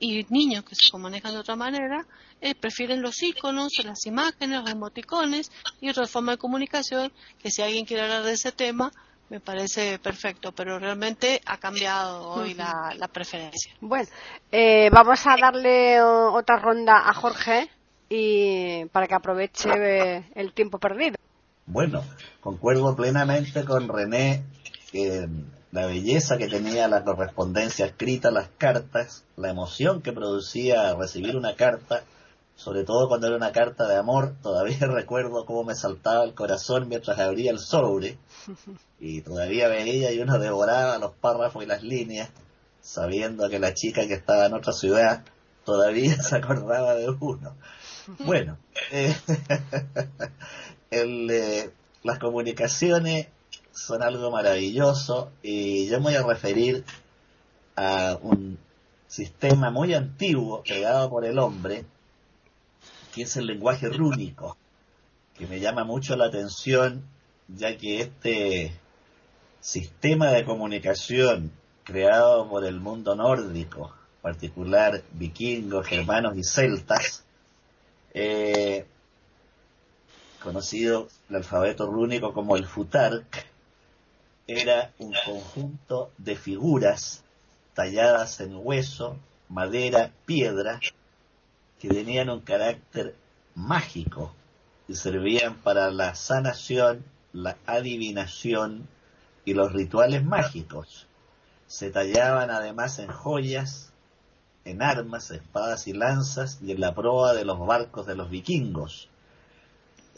[SPEAKER 2] y niños que se manejan de otra manera, eh, prefieren los iconos, las imágenes, los emoticones y otra forma de comunicación que si alguien quiere hablar de ese tema, me parece perfecto, pero realmente ha cambiado hoy la, preferencia.
[SPEAKER 1] Bueno, eh, vamos a darle otra ronda a Jorge y para que aproveche eh, el tiempo perdido.
[SPEAKER 4] Bueno, concuerdo plenamente con René que la belleza que tenía la correspondencia escrita, las cartas, la emoción que producía recibir una carta sobre todo cuando era una carta de amor, todavía recuerdo cómo me saltaba el corazón mientras abría el sobre y todavía veía y uno devoraba los párrafos y las líneas, sabiendo que la chica que estaba en otra ciudad todavía se acordaba de uno. Bueno, eh, eh, las comunicaciones son algo maravilloso y yo me voy a referir a un sistema muy antiguo creado por el hombre que es el lenguaje rúnico, que me llama mucho la atención, ya que este sistema de comunicación creado por el mundo nórdico, en particular vikingos, germanos y celtas, eh, conocido el alfabeto rúnico como el futark, era un conjunto de figuras talladas en hueso, madera, piedra, que tenían un carácter mágico y servían para la sanación, la adivinación y los rituales mágicos. Se tallaban además en joyas, en armas, espadas y lanzas y en la proa de los barcos de los vikingos.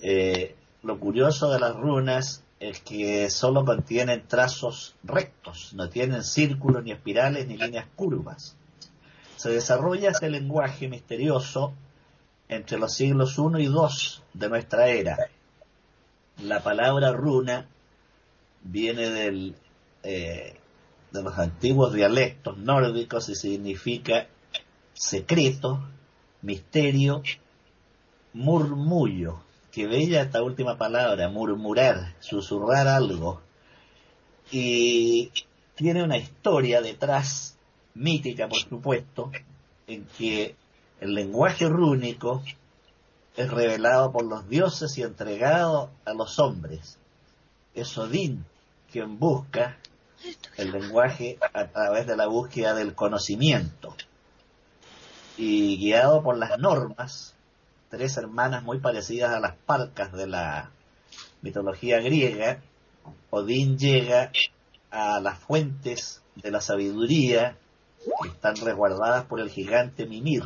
[SPEAKER 4] Eh, lo curioso de las runas es que solo contienen trazos rectos, no tienen círculos ni espirales ni líneas curvas. Se desarrolla este lenguaje misterioso entre los siglos I y II de nuestra era. La palabra runa viene del, eh, de los antiguos dialectos nórdicos y significa secreto, misterio, murmullo. Qué bella esta última palabra, murmurar, susurrar algo. Y tiene una historia detrás, mítica por supuesto, en que el lenguaje rúnico es revelado por los dioses y entregado a los hombres. Es Odín quien busca el lenguaje a través de la búsqueda del conocimiento. Y guiado por las normas, tres hermanas muy parecidas a las parcas de la mitología griega, Odín llega a las fuentes de la sabiduría están resguardadas por el gigante Mimir.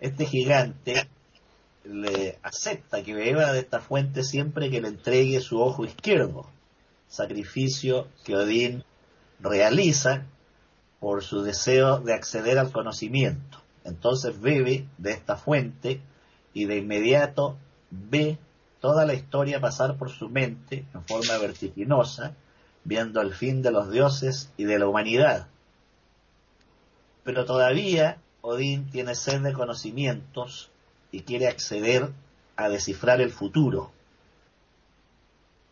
[SPEAKER 4] Este gigante le acepta que beba de esta fuente siempre que le entregue su ojo izquierdo, sacrificio que Odín realiza por su deseo de acceder al conocimiento. Entonces bebe de esta fuente y de inmediato ve toda la historia pasar por su mente en forma vertiginosa, viendo el fin de los dioses y de la humanidad. Pero todavía Odín tiene sed de conocimientos y quiere acceder a descifrar el futuro.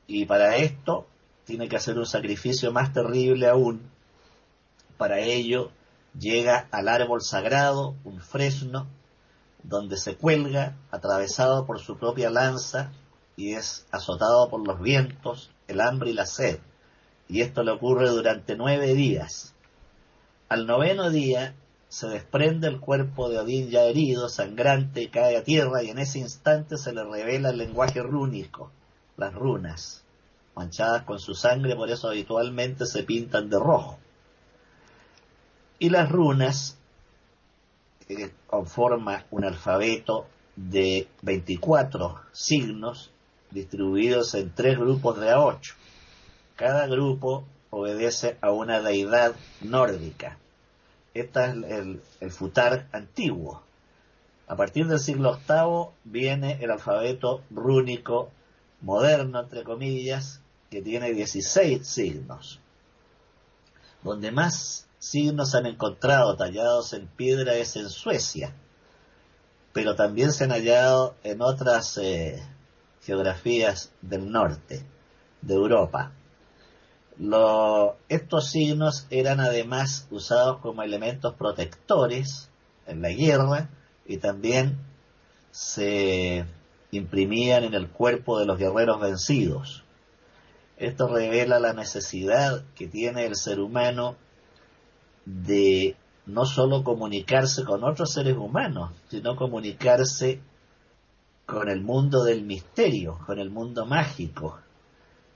[SPEAKER 4] Y para esto tiene que hacer un sacrificio más terrible aún. Para ello llega al árbol sagrado, un fresno, donde se cuelga, atravesado por su propia lanza, y es azotado por los vientos, el hambre y la sed. Y esto le ocurre durante nueve días. Al noveno día se desprende el cuerpo de Odín ya herido, sangrante, cae a tierra y en ese instante se le revela el lenguaje rúnico, las runas, manchadas con su sangre, por eso habitualmente se pintan de rojo. Y las runas que conforma un alfabeto de 24 signos distribuidos en tres grupos de a 8. Cada grupo obedece a una deidad nórdica. Este es el, el futar antiguo. A partir del siglo VIII viene el alfabeto rúnico moderno, entre comillas, que tiene 16 signos. Donde más signos han encontrado tallados en piedra es en Suecia, pero también se han hallado en otras eh, geografías del norte de Europa. Estos signos eran además usados como elementos protectores en la guerra y también se imprimían en el cuerpo de los guerreros vencidos. Esto revela la necesidad que tiene el ser humano de no solo comunicarse con otros seres humanos, sino comunicarse con el mundo del misterio, con el mundo mágico,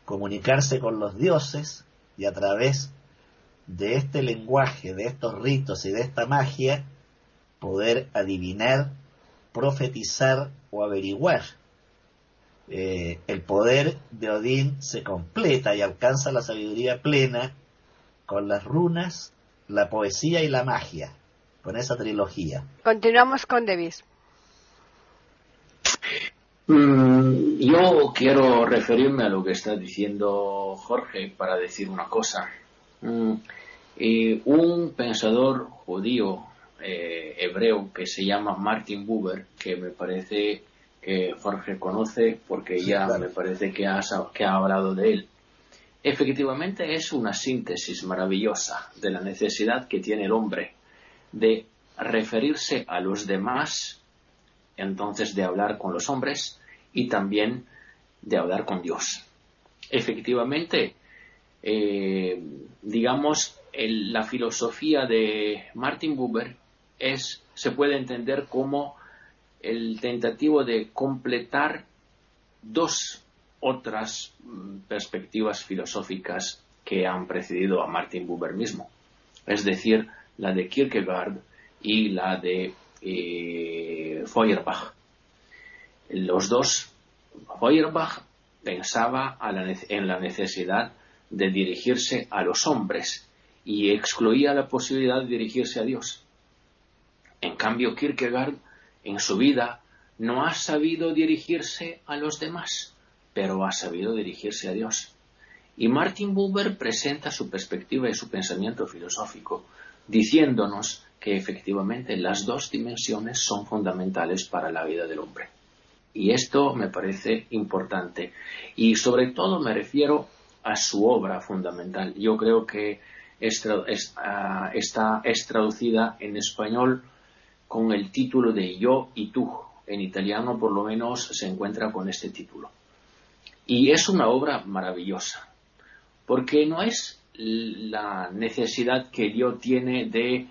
[SPEAKER 4] comunicarse con los dioses y a través de este lenguaje, de estos ritos y de esta magia, poder adivinar, profetizar o averiguar. Eh, el poder de Odín se completa y alcanza la sabiduría plena con las runas la poesía y la magia, con esa trilogía.
[SPEAKER 1] Continuamos con Davis.
[SPEAKER 3] Mm, yo quiero referirme a lo que está diciendo Jorge para decir una cosa. Mm, un pensador judío eh, hebreo que se llama Martin Buber, que me parece que Jorge conoce porque ya me parece que, que ha hablado de él efectivamente es una síntesis maravillosa de la necesidad que tiene el hombre de referirse a los demás, entonces de hablar con los hombres y también de hablar con Dios. Efectivamente, eh, digamos, la filosofía de Martin Buber es, se puede entender como el tentativo de completar dos otras mm, perspectivas filosóficas que han precedido a Martin Buber mismo, es decir, la de Kierkegaard y la de eh, Feuerbach. Los dos, Feuerbach pensaba en la necesidad de dirigirse a los hombres y excluía la posibilidad de dirigirse a Dios. En cambio, Kierkegaard en su vida no ha sabido dirigirse a los demás, pero ha sabido dirigirse a Dios. Y Martin Buber presenta su perspectiva y su pensamiento filosófico, diciéndonos que efectivamente las dos dimensiones son fundamentales para la vida del hombre. Y esto me parece importante. Y sobre todo me refiero a su obra fundamental. Yo creo que ah, está es traducida en español con el título de Yo y tú. En italiano por lo menos se encuentra con este título. Y es una obra maravillosa, porque no es la necesidad que Dios tiene de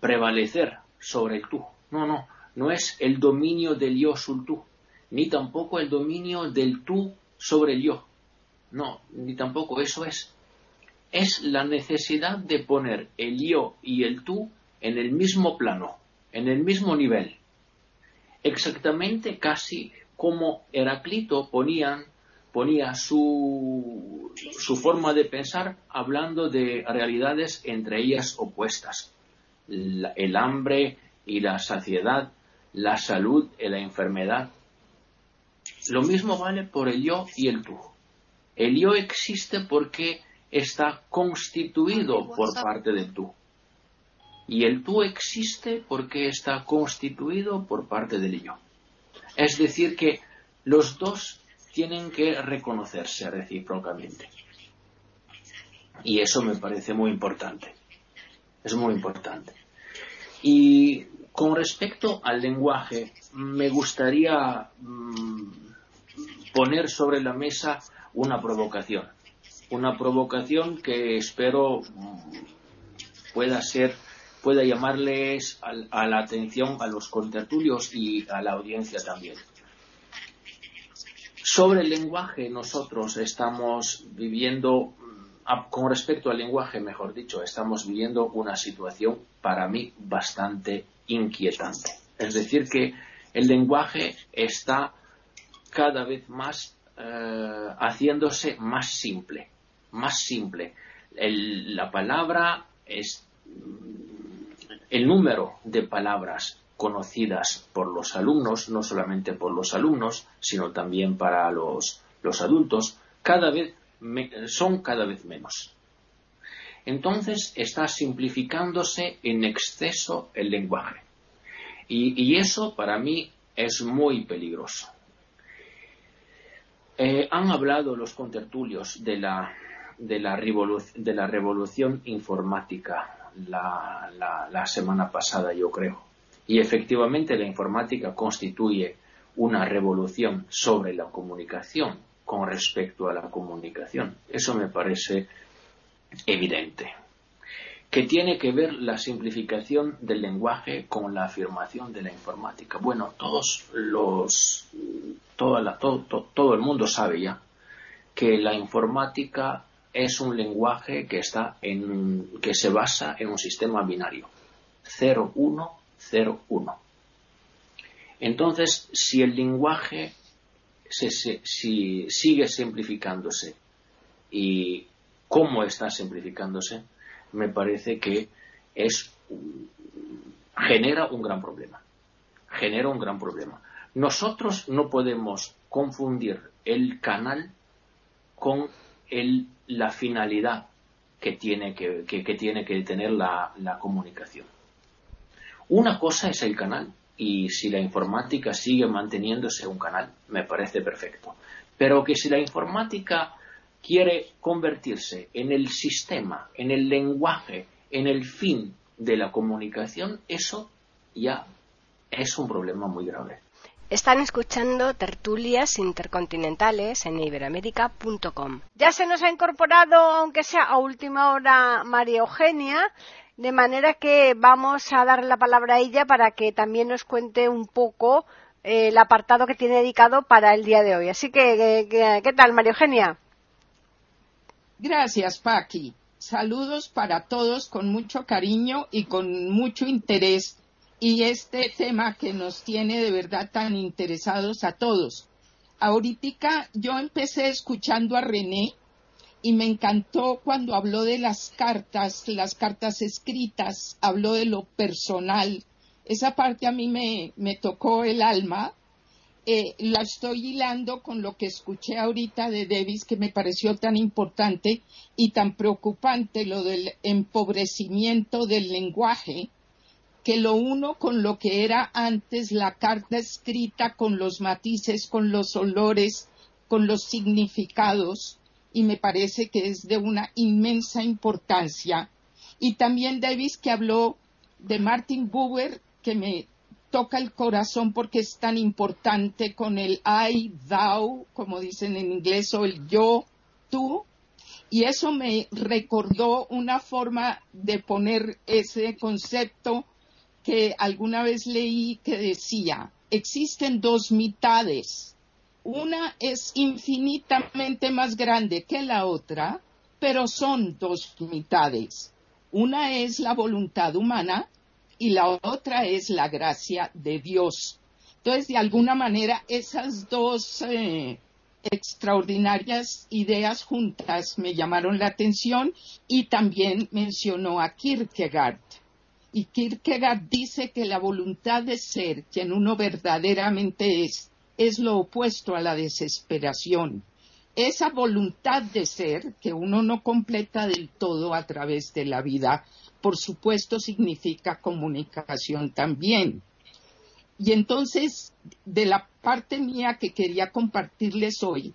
[SPEAKER 3] prevalecer sobre el tú. No, no, no es el dominio del yo sobre el tú, ni tampoco el dominio del tú sobre el yo. No, ni tampoco eso es. Es la necesidad de poner el yo y el tú en el mismo plano, en el mismo nivel. Exactamente casi como Heraclito ponían ponía su, su forma de pensar hablando de realidades entre ellas opuestas. El hambre y la saciedad, la salud y la enfermedad. Lo mismo vale por el yo y el tú. El yo existe porque está constituido por parte del tú. Y el tú existe porque está constituido por parte del yo. Es decir, que los dos tienen que reconocerse recíprocamente. Y eso me parece muy importante. Es muy importante. Y con respecto al lenguaje, me gustaría mm, poner sobre la mesa una provocación. Una provocación que espero mm, pueda ser pueda llamarles a la atención a los contertulios y a la audiencia también. Sobre el lenguaje, nosotros estamos viviendo, con respecto al lenguaje, mejor dicho, estamos viviendo una situación para mí bastante inquietante. Es decir, que el lenguaje está cada vez más eh, haciéndose más simple, más simple. la palabra es el número de palabras conocidas por los alumnos, no solamente por los alumnos, sino también para los, adultos, cada vez son cada vez menos. Entonces está simplificándose en exceso el lenguaje. Y, eso para mí es muy peligroso. Eh, han hablado los contertulios de la, de la, de la revolución informática la semana pasada, yo creo. Y efectivamente la informática constituye una revolución sobre la comunicación con respecto a la comunicación. Eso me parece evidente. ¿Qué tiene que ver la simplificación del lenguaje con la afirmación de la informática? Bueno, todos los, toda todo, todo el mundo sabe ya que la informática es un lenguaje que está en, que se basa en un sistema binario. 0, 1, 0,1. Entonces, si el lenguaje si sigue simplificándose y cómo está simplificándose, me parece que es genera un gran problema. Genera un gran problema. Nosotros no podemos confundir el canal con la finalidad que tiene que, tiene que tener la comunicación. Una cosa es el canal y si la informática sigue manteniéndose un canal, me parece perfecto. Pero que si la informática quiere convertirse en el sistema, en el lenguaje, en el fin de la comunicación, eso ya es un problema muy grave.
[SPEAKER 1] Están escuchando tertulias intercontinentales en iberamérica.com. Ya se nos ha incorporado, aunque sea a última hora, María Eugenia, de manera que vamos a dar la palabra a ella para que también nos cuente un poco eh, el apartado que tiene dedicado para el día de hoy. Así que, ¿qué tal, María Eugenia?
[SPEAKER 5] Gracias, Paqui. saludos para todos con mucho cariño y con mucho interés y este tema que nos tiene de verdad tan interesados a todos. Ahorita yo empecé escuchando a René y me encantó cuando habló de las cartas, las cartas escritas, habló de lo personal. Esa parte a mí me, me tocó el alma. Eh, la estoy hilando con lo que escuché ahorita de Davis, que me pareció tan importante y tan preocupante, lo del empobrecimiento del lenguaje, que lo uno con lo que era antes la carta escrita, con los matices, con los olores, con los significados, y me parece que es de una inmensa importancia. Y también Davis que habló de Martin Buber, que me toca el corazón porque es tan importante con el I, thou, como dicen en inglés, o el yo, tú. Y eso me recordó una forma de poner ese concepto que alguna vez leí que decía, existen dos mitades una es infinitamente más grande que la otra, pero son dos mitades. Una es la voluntad humana y la otra es la gracia de Dios. Entonces, de alguna manera, esas dos eh, extraordinarias ideas juntas me llamaron la atención y también mencionó a Kierkegaard. Y Kierkegaard dice que la voluntad de ser quien uno verdaderamente es es lo opuesto a la desesperación. Esa voluntad de ser que uno no completa del todo a través de la vida, por supuesto significa comunicación también. Y entonces, de la parte mía que quería compartirles hoy,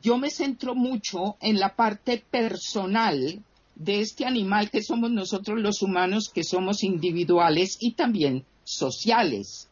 [SPEAKER 5] yo me centro mucho en la parte personal de este animal que somos nosotros los humanos, que somos individuales y también sociales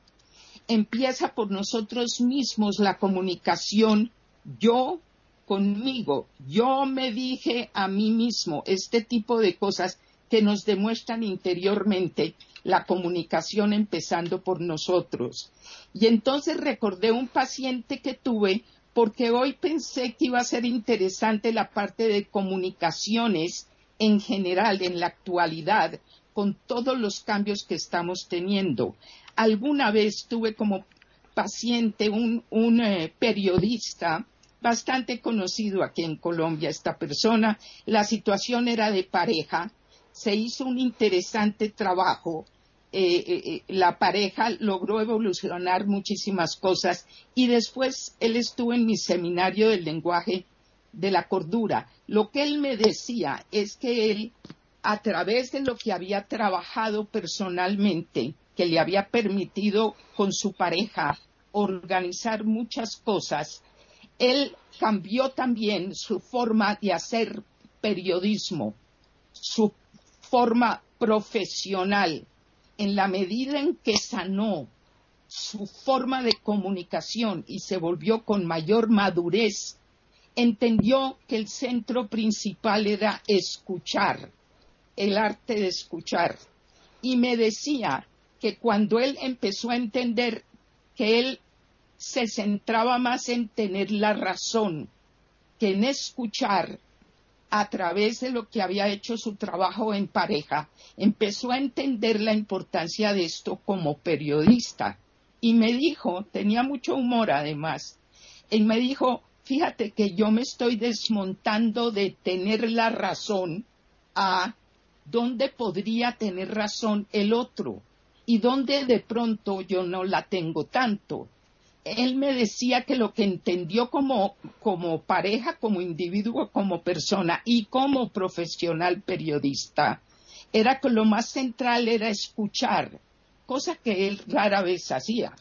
[SPEAKER 5] empieza por nosotros mismos la comunicación yo conmigo, yo me dije a mí mismo, este tipo de cosas que nos demuestran interiormente la comunicación empezando por nosotros. Y entonces recordé un paciente que tuve porque hoy pensé que iba a ser interesante la parte de comunicaciones en general en la actualidad con todos los cambios que estamos teniendo alguna vez tuve como paciente un, eh, periodista bastante conocido aquí en Colombia, esta persona. La situación era de pareja. Se hizo un interesante trabajo. Eh, eh, la pareja logró evolucionar muchísimas cosas y después él estuvo en mi seminario del lenguaje de la cordura. Lo que él me decía es que él, a través de lo que había trabajado personalmente, que le había permitido con su pareja organizar muchas cosas, él cambió también su forma de hacer periodismo, su forma profesional, en la medida en que sanó su forma de comunicación y se volvió con mayor madurez, entendió que el centro principal era escuchar, el arte de escuchar. Y me decía, que cuando él empezó a entender que él se centraba más en tener la razón que en escuchar a través de lo que había hecho su trabajo en pareja, empezó a entender la importancia de esto como periodista. Y me dijo, tenía mucho humor además, él me dijo, fíjate que yo me estoy desmontando de tener la razón a dónde podría tener razón el otro y donde de pronto yo no la tengo tanto. Él me decía que lo que entendió como, como pareja, como individuo, como persona y como profesional periodista, era que lo más central era escuchar, cosa que él rara vez hacía.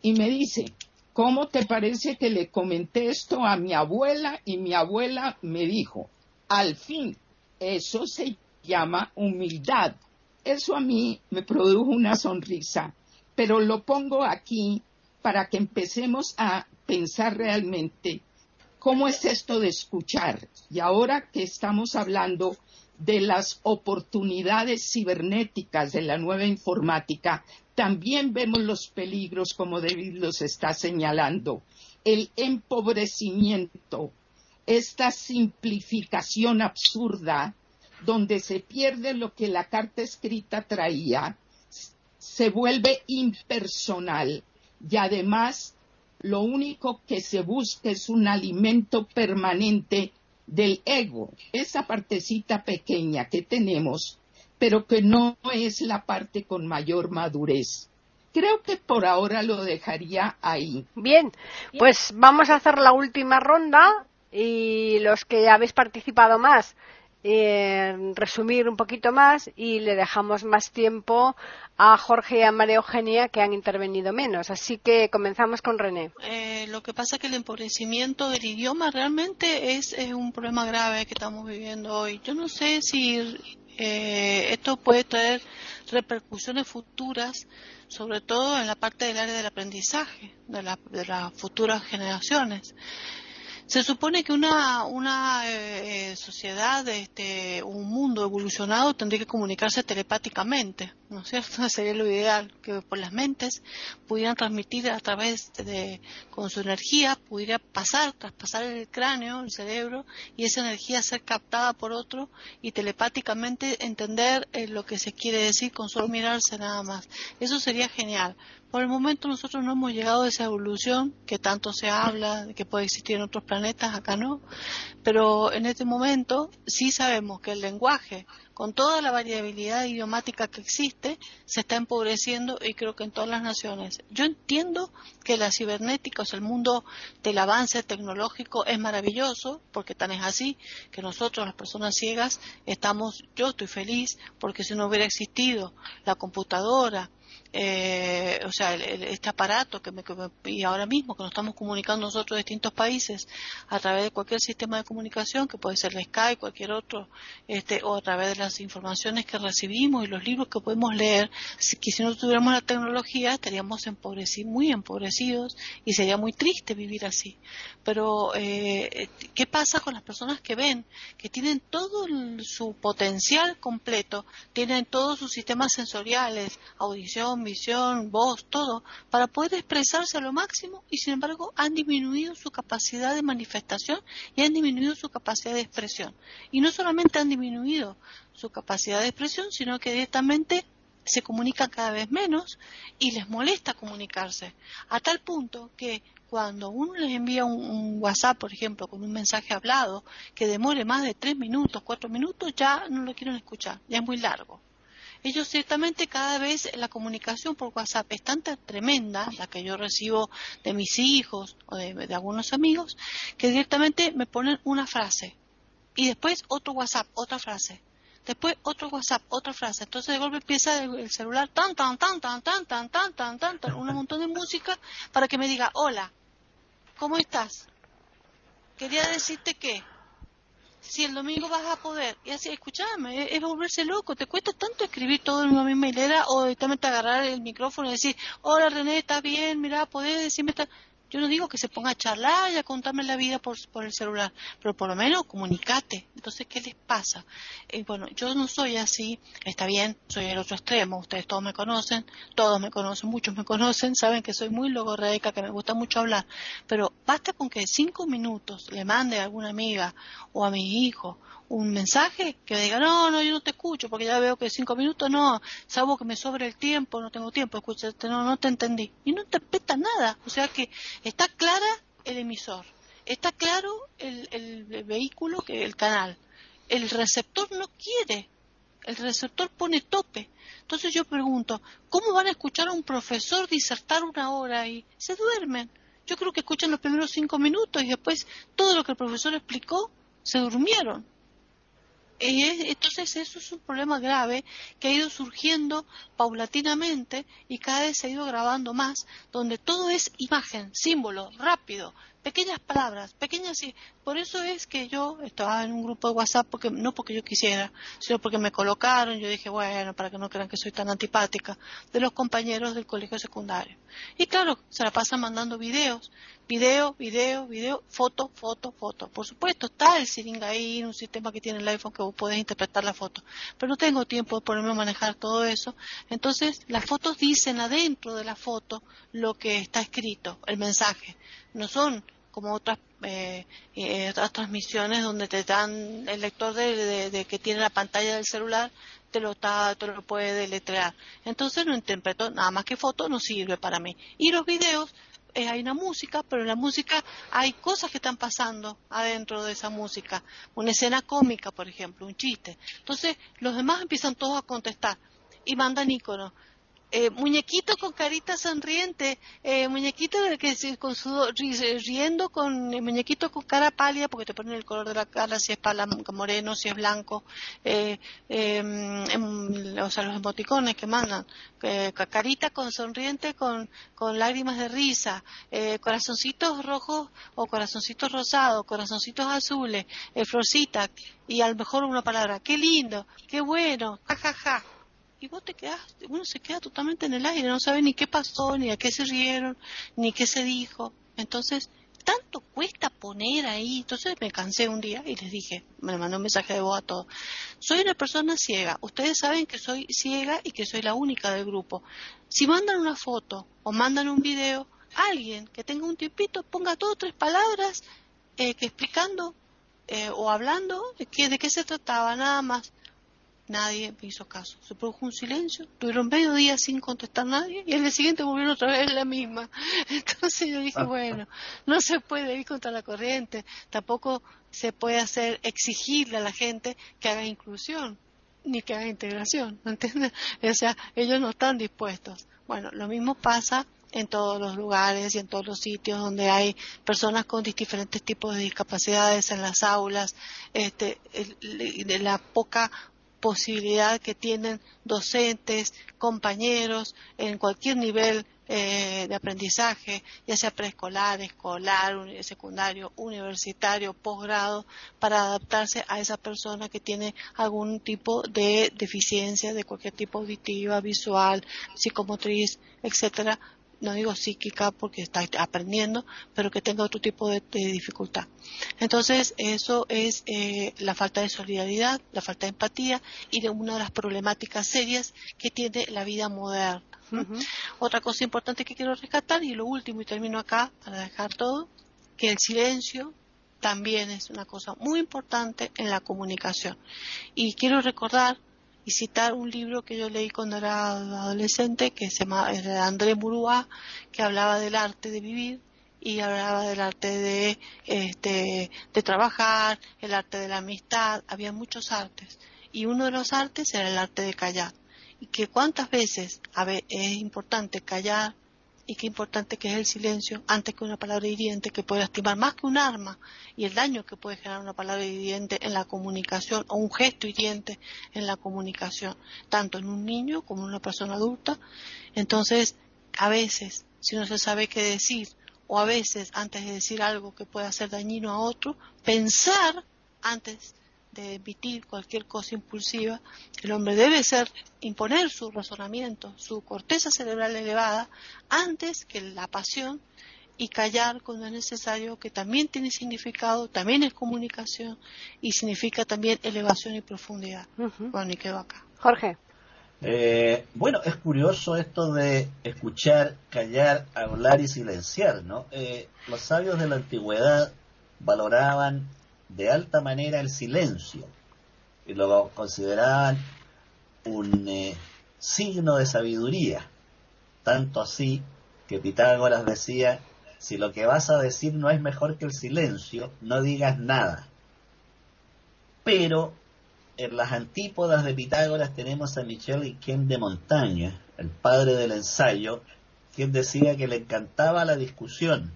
[SPEAKER 5] Y me dice, ¿cómo te parece que le comenté esto a mi abuela? Y mi abuela me dijo, al fin, eso se llama humildad. Eso a mí me produjo una sonrisa, pero lo pongo aquí para que empecemos a pensar realmente cómo es esto de escuchar. Y ahora que estamos hablando de las oportunidades cibernéticas de la nueva informática, también vemos los peligros, como David los está señalando. El empobrecimiento, esta simplificación absurda donde se pierde lo que la carta escrita traía, se vuelve impersonal y además lo único que se busca es un alimento permanente del ego, esa partecita pequeña que tenemos, pero que no es la parte con mayor madurez. Creo que por ahora lo dejaría ahí.
[SPEAKER 1] Bien, pues vamos a hacer la última ronda y los que habéis participado más resumir un poquito más y le dejamos más tiempo a Jorge y a María Eugenia que han intervenido menos. Así que comenzamos con René.
[SPEAKER 2] Eh, lo que pasa es que el empobrecimiento del idioma realmente es, un problema grave que estamos viviendo hoy. Yo no sé si eh, esto puede traer repercusiones futuras, sobre todo en la parte del área del aprendizaje de, de las futuras generaciones. Se supone que una, una eh, eh, sociedad, este, un mundo evolucionado tendría que comunicarse telepáticamente, ¿no es cierto? Sería lo ideal, que por las mentes pudieran transmitir a través de, con su energía, pudiera pasar, traspasar el cráneo, el cerebro, y esa energía ser captada por otro y telepáticamente entender eh, lo que se quiere decir con solo mirarse nada más. Eso sería genial. Por el momento nosotros no hemos llegado a esa evolución que tanto se habla, de que puede existir en otros planetas, acá no, pero en este momento sí sabemos que el lenguaje, con toda la variabilidad idiomática que existe, se está empobreciendo y creo que en todas las naciones. Yo entiendo que la cibernética, o sea, el mundo del avance tecnológico es maravilloso, porque tan es así que nosotros, las personas ciegas, estamos, yo estoy feliz, porque si no hubiera existido la computadora, eh, o sea, este aparato que, me, y ahora mismo que nos estamos comunicando nosotros de distintos países a través de cualquier sistema de comunicación, que puede ser el Skype, cualquier otro, este, o a través de las informaciones que recibimos y los libros que podemos leer, si, si no tuviéramos la tecnología estaríamos empobrecidos, muy empobrecidos y sería muy triste vivir así. Pero, eh, ¿qué pasa con las personas que ven, que tienen todo su potencial completo, tienen todos sus sistemas sensoriales, audición, visión, voz, todo, para poder expresarse a lo máximo y sin embargo han disminuido su capacidad de manifestación y han disminuido su capacidad de expresión. Y no solamente han disminuido su capacidad de expresión, sino que directamente se comunican cada vez menos y les molesta comunicarse, a tal punto que cuando uno les envía un, WhatsApp, por ejemplo, con un mensaje hablado que demore más de tres minutos, cuatro minutos, ya no lo quieren escuchar, ya es muy largo ellos ciertamente cada vez la comunicación por WhatsApp es tan tremenda, la que yo recibo de mis hijos o de, algunos amigos, que directamente me ponen una frase y después otro WhatsApp, otra frase. Después otro WhatsApp, otra frase. Entonces de golpe empieza el, celular tan, tan, tan, tan, tan, tan, tan, tan, tan, tan, un montón de música para que me diga, hola, ¿cómo estás? Quería decirte que si el domingo vas a poder, y así, escúchame, es, volverse loco, te cuesta tanto escribir todo en una misma hilera o directamente agarrar el micrófono y decir, hola René, ¿estás bien? Mira, podés decirme, está... Yo no digo que se ponga a charlar y a contarme la vida por, por el celular, pero por lo menos comunicate. Entonces, ¿qué les pasa? Eh, bueno, yo no soy así, está bien, soy el otro extremo, ustedes todos me conocen, todos me conocen, muchos me conocen, saben que soy muy logorreica, que me gusta mucho hablar, pero basta con que cinco minutos le mande a alguna amiga o a mi hijo un mensaje que diga, no, no, yo no te escucho, porque ya veo que cinco minutos no, salvo que me sobre el tiempo, no tengo tiempo, escúchate, no, no te entendí. Y no te peta nada, o sea que está clara el emisor, está claro el, el vehículo, que el canal. El receptor no quiere, el receptor pone tope. Entonces yo pregunto, ¿cómo van a escuchar a un profesor disertar una hora y se duermen? Yo creo que escuchan los primeros cinco minutos y después todo lo que el profesor explicó se durmieron entonces eso es un problema grave que ha ido surgiendo paulatinamente y cada vez se ha ido grabando más, donde todo es imagen, símbolo, rápido, pequeñas palabras, pequeñas y por eso es que yo estaba en un grupo de WhatsApp porque no porque yo quisiera, sino porque me colocaron, yo dije, bueno, para que no crean que soy tan antipática, de los compañeros del colegio secundario. Y claro, se la pasan mandando videos, video, video, video, foto, foto, foto. Por supuesto, está el Siringa ahí, un sistema que tiene el iPhone que vos podés interpretar la foto, pero no tengo tiempo de ponerme a manejar todo eso. Entonces, las fotos dicen adentro de la foto lo que está escrito, el mensaje. No son como otras eh, eh, otras transmisiones donde te dan el lector de, que tiene la pantalla del celular te lo te lo puede deletrear entonces no interpreto nada más que foto no sirve para mí y los videos eh, hay una música, pero en la música hay cosas que están pasando adentro de esa música. Una escena cómica, por ejemplo, un chiste. Entonces, los demás empiezan todos a contestar y mandan iconos eh, muñequito con carita sonriente, eh, muñequito que con su, riendo con eh, muñequito con cara pálida porque te ponen el color de la cara si es pala, moreno, si es blanco, eh, em, em, o sea los emoticones que mandan, carita con sonriente con, con lágrimas de risa, corazoncitos rojos o corazoncitos rosados, corazoncitos azules, florcita y a lo mejor una palabra, qué lindo, qué bueno, jajaja. Ja, ja y vos te quedas, uno se queda totalmente en el aire, no sabe ni qué pasó, ni a qué se rieron, ni qué se dijo. Entonces, tanto cuesta poner ahí. Entonces me cansé un día y les dije, me mandó un mensaje de voz a todos. Soy una persona ciega. Ustedes saben que soy ciega y que soy la única del grupo. Si mandan una foto o mandan un video, alguien que tenga un tipito ponga dos o tres palabras eh, que explicando eh, o hablando de, de qué se trataba, nada más. Nadie me hizo caso. Se produjo un silencio. Tuvieron medio día sin contestar nadie y el día siguiente volvieron otra vez la misma. Entonces yo dije, bueno, no se puede ir contra la corriente. Tampoco se puede hacer exigirle a la gente que haga inclusión ni que haga integración. ¿Entiendes? O sea, ellos no están dispuestos. Bueno, lo mismo pasa en todos los lugares y en todos los sitios donde hay personas con diferentes tipos de discapacidades en las aulas, este, de la poca posibilidad que tienen docentes, compañeros en cualquier nivel eh, de aprendizaje, ya sea preescolar, escolar, secundario, universitario, posgrado, para adaptarse a esa persona que tiene algún tipo de deficiencia de cualquier tipo auditiva, visual, psicomotriz, etcétera, no digo psíquica porque está aprendiendo, pero que tenga otro tipo de, dificultad. Entonces, eso es eh, la falta de solidaridad, la falta de empatía y de una de las problemáticas serias que tiene la vida moderna. Otra cosa importante que quiero rescatar, y lo último, y termino acá para dejar todo, que el silencio también es una cosa muy importante en la comunicación. Y quiero recordar y citar un libro que yo leí cuando era adolescente, que se llama André Murúa, que hablaba del arte de vivir y hablaba del arte de, este, de trabajar, el arte de la amistad, había muchos artes. Y uno de los artes era el arte de callar. Y que cuántas veces es importante callar y qué importante que es el silencio antes que una palabra hiriente que puede lastimar más que un arma y el daño que puede generar una palabra hiriente en la comunicación o un gesto hiriente en la comunicación, tanto en un niño como en una persona adulta. Entonces, a veces, si no se sabe qué decir o a veces antes de decir algo que pueda ser dañino a otro, pensar antes de emitir cualquier cosa impulsiva, el hombre debe ser imponer su razonamiento, su corteza cerebral elevada antes que la pasión y callar cuando es necesario, que también tiene significado, también es comunicación y significa también elevación y profundidad. Bueno, y quedo acá.
[SPEAKER 1] Jorge.
[SPEAKER 4] Eh, bueno, es curioso esto de escuchar, callar, hablar y silenciar, ¿no? Eh, los sabios de la antigüedad valoraban de alta manera el silencio y lo consideraban un eh, signo de sabiduría, tanto así que Pitágoras decía, si lo que vas a decir no es mejor que el silencio, no digas nada. Pero en las antípodas de Pitágoras tenemos a Michel Iquem de Montaña, el padre del ensayo, quien decía que le encantaba la discusión,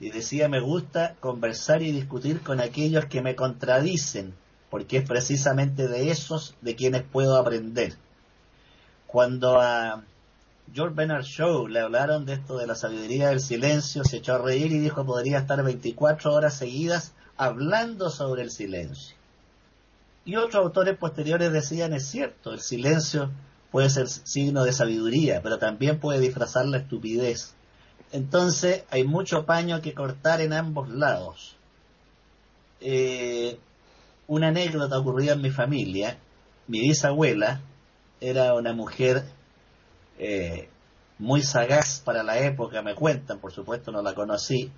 [SPEAKER 4] y decía me gusta conversar y discutir con aquellos que me contradicen, porque es precisamente de esos de quienes puedo aprender. Cuando a George Bernard Shaw le hablaron de esto de la sabiduría del silencio, se echó a reír y dijo podría estar 24 horas seguidas hablando sobre el silencio. Y otros autores posteriores decían, es cierto, el silencio puede ser signo de sabiduría, pero también puede disfrazar la estupidez. Entonces hay mucho paño que cortar en ambos lados. Eh, una anécdota ocurrida en mi familia. Mi bisabuela era una mujer eh, muy sagaz para la época, me cuentan, por supuesto no la conocí,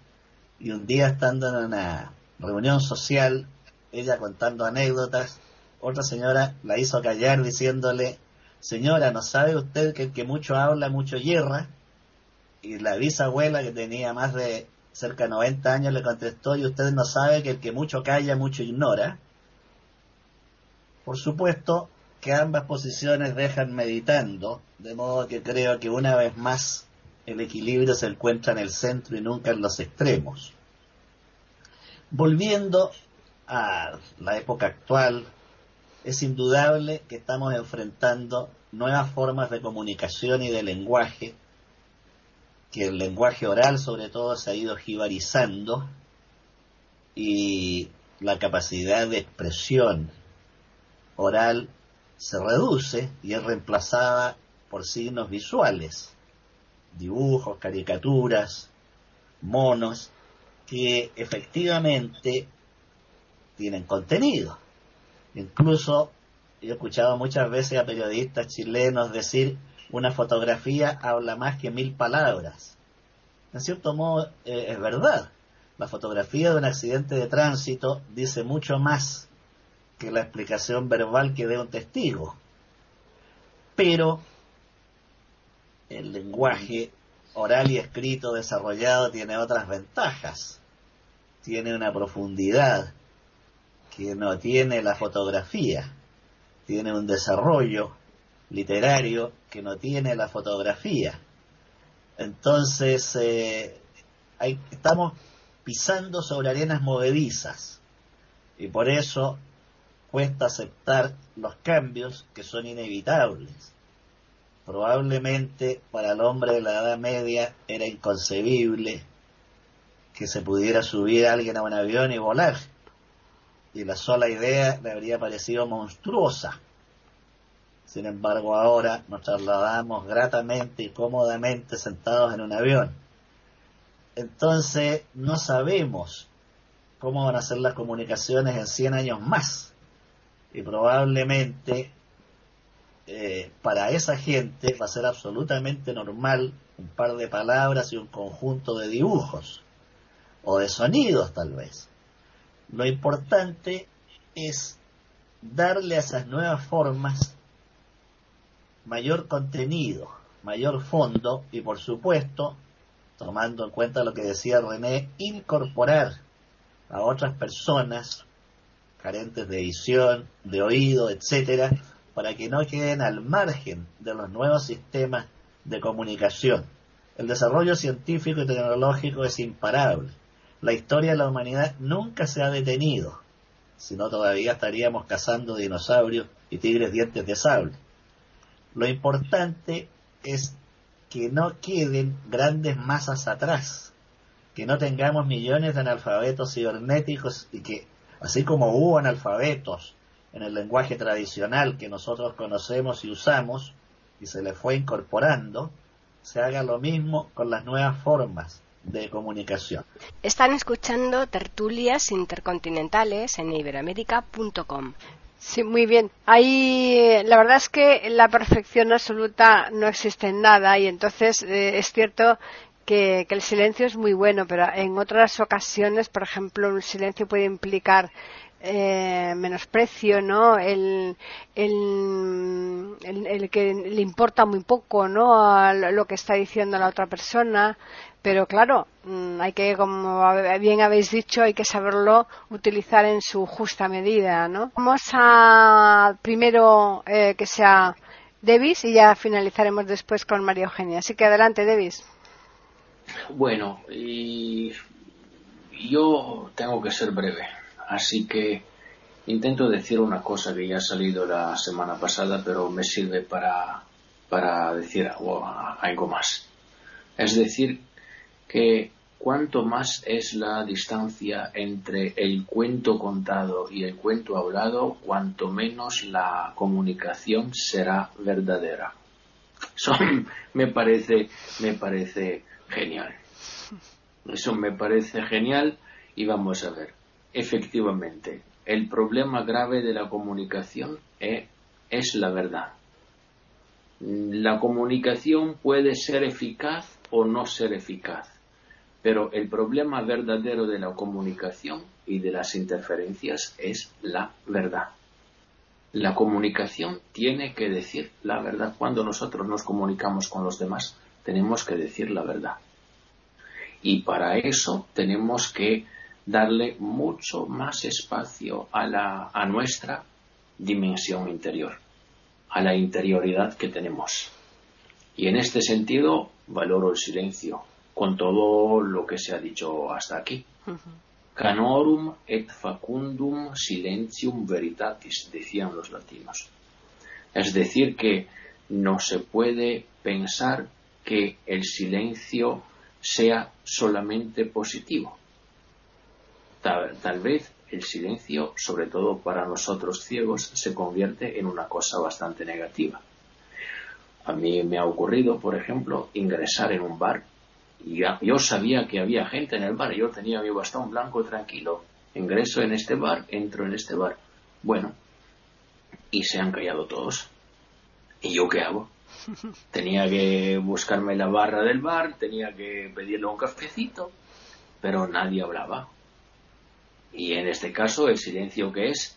[SPEAKER 4] y un día estando en una reunión social, ella contando anécdotas, otra señora la hizo callar diciéndole, señora, ¿no sabe usted que el que mucho habla, mucho hierra? Y la bisabuela, que tenía más de cerca de 90 años, le contestó, y usted no sabe que el que mucho calla, mucho ignora. Por supuesto que ambas posiciones dejan meditando, de modo que creo que una vez más el equilibrio se encuentra en el centro y nunca en los extremos. Volviendo a la época actual, es indudable que estamos enfrentando nuevas formas de comunicación y de lenguaje, que el lenguaje oral sobre todo se ha ido jibarizando y la capacidad de expresión oral se reduce y es reemplazada por signos visuales, dibujos, caricaturas, monos, que efectivamente tienen contenido. Incluso he escuchado muchas veces a periodistas chilenos decir una fotografía habla más que mil palabras. En cierto modo eh, es verdad. La fotografía de un accidente de tránsito dice mucho más que la explicación verbal que dé un testigo. Pero el lenguaje oral y escrito desarrollado tiene otras ventajas. Tiene una profundidad, que no tiene la fotografía, tiene un desarrollo literario que no tiene la fotografía. Entonces, eh, estamos pisando sobre arenas movedizas y por eso cuesta aceptar los cambios que son inevitables. Probablemente para el hombre de la Edad Media era inconcebible que se pudiera subir alguien a un avión y volar y la sola idea le habría parecido monstruosa. Sin embargo, ahora nos trasladamos gratamente y cómodamente sentados en un avión. Entonces, no sabemos cómo van a ser las comunicaciones en 100 años más. Y probablemente eh, para esa gente va a ser absolutamente normal un par de palabras y un conjunto de dibujos o de sonidos tal vez. Lo importante es darle a esas nuevas formas mayor contenido, mayor fondo y por supuesto, tomando en cuenta lo que decía René, incorporar a otras personas carentes de visión, de oído, etcétera, para que no queden al margen de los nuevos sistemas de comunicación. El desarrollo científico y tecnológico es imparable la historia de la humanidad nunca se ha detenido, si no todavía estaríamos cazando dinosaurios y tigres dientes de sable. Lo importante es que no queden grandes masas atrás, que no tengamos millones de analfabetos cibernéticos y que, así como hubo analfabetos en el lenguaje tradicional que nosotros conocemos y usamos, y se le fue incorporando, se haga lo mismo con las nuevas formas de comunicación.
[SPEAKER 1] Están escuchando tertulias intercontinentales en iberoamérica.com. Sí, muy bien. Ahí la verdad es que la perfección absoluta no existe en nada y entonces eh, es cierto que, el silencio es muy bueno, pero en otras ocasiones, por ejemplo, un silencio puede implicar eh, menosprecio, ¿no? El, que le importa muy poco, ¿no? lo que está diciendo la otra persona. Pero claro, mm, hay que, como bien habéis dicho, hay que saberlo utilizar en su justa medida, ¿no? Vamos a primero eh, que sea Davis y ya finalizaremos después con María Eugenia. Así que adelante, Davis.
[SPEAKER 3] Bueno, y yo tengo que ser breve, así que intento decir una cosa que ya ha salido la semana pasada, pero me sirve para, para decir algo más. Es decir, que cuanto más es la distancia entre el cuento contado y el cuento hablado, cuanto menos la comunicación será verdadera. Eso me parece, me parece genial. Eso me parece genial y vamos a ver. Efectivamente, el problema grave de la comunicación es, la verdad. La comunicación puede ser eficaz o no ser eficaz Pero el problema verdadero de la comunicación y de las interferencias es la verdad. La comunicación tiene que decir la verdad. Cuando nosotros nos comunicamos con los demás, tenemos que decir la verdad. Y para eso tenemos que darle mucho más espacio a, la, a nuestra dimensión interior, a la interioridad que tenemos. Y en este sentido valoro el silencio, con todo lo que se ha dicho hasta aquí. Canorum et facundum silentium veritatis, decían los latinos. Es decir, que no se puede pensar que el silencio sea solamente positivo. Tal, tal, vez el silencio, sobre todo para nosotros ciegos, se convierte en una cosa bastante negativa. A mí me ha ocurrido, por ejemplo, ingresar en un bar y yo sabía que había gente en el bar, yo tenía mi bastón blanco tranquilo. Ingreso en este bar, entro en este bar. Bueno, y se han callado todos. ¿Y yo qué hago? Tenía que buscarme la barra del bar, tenía que pedirle un cafecito, pero nadie hablaba. Y en este caso, el silencio que es,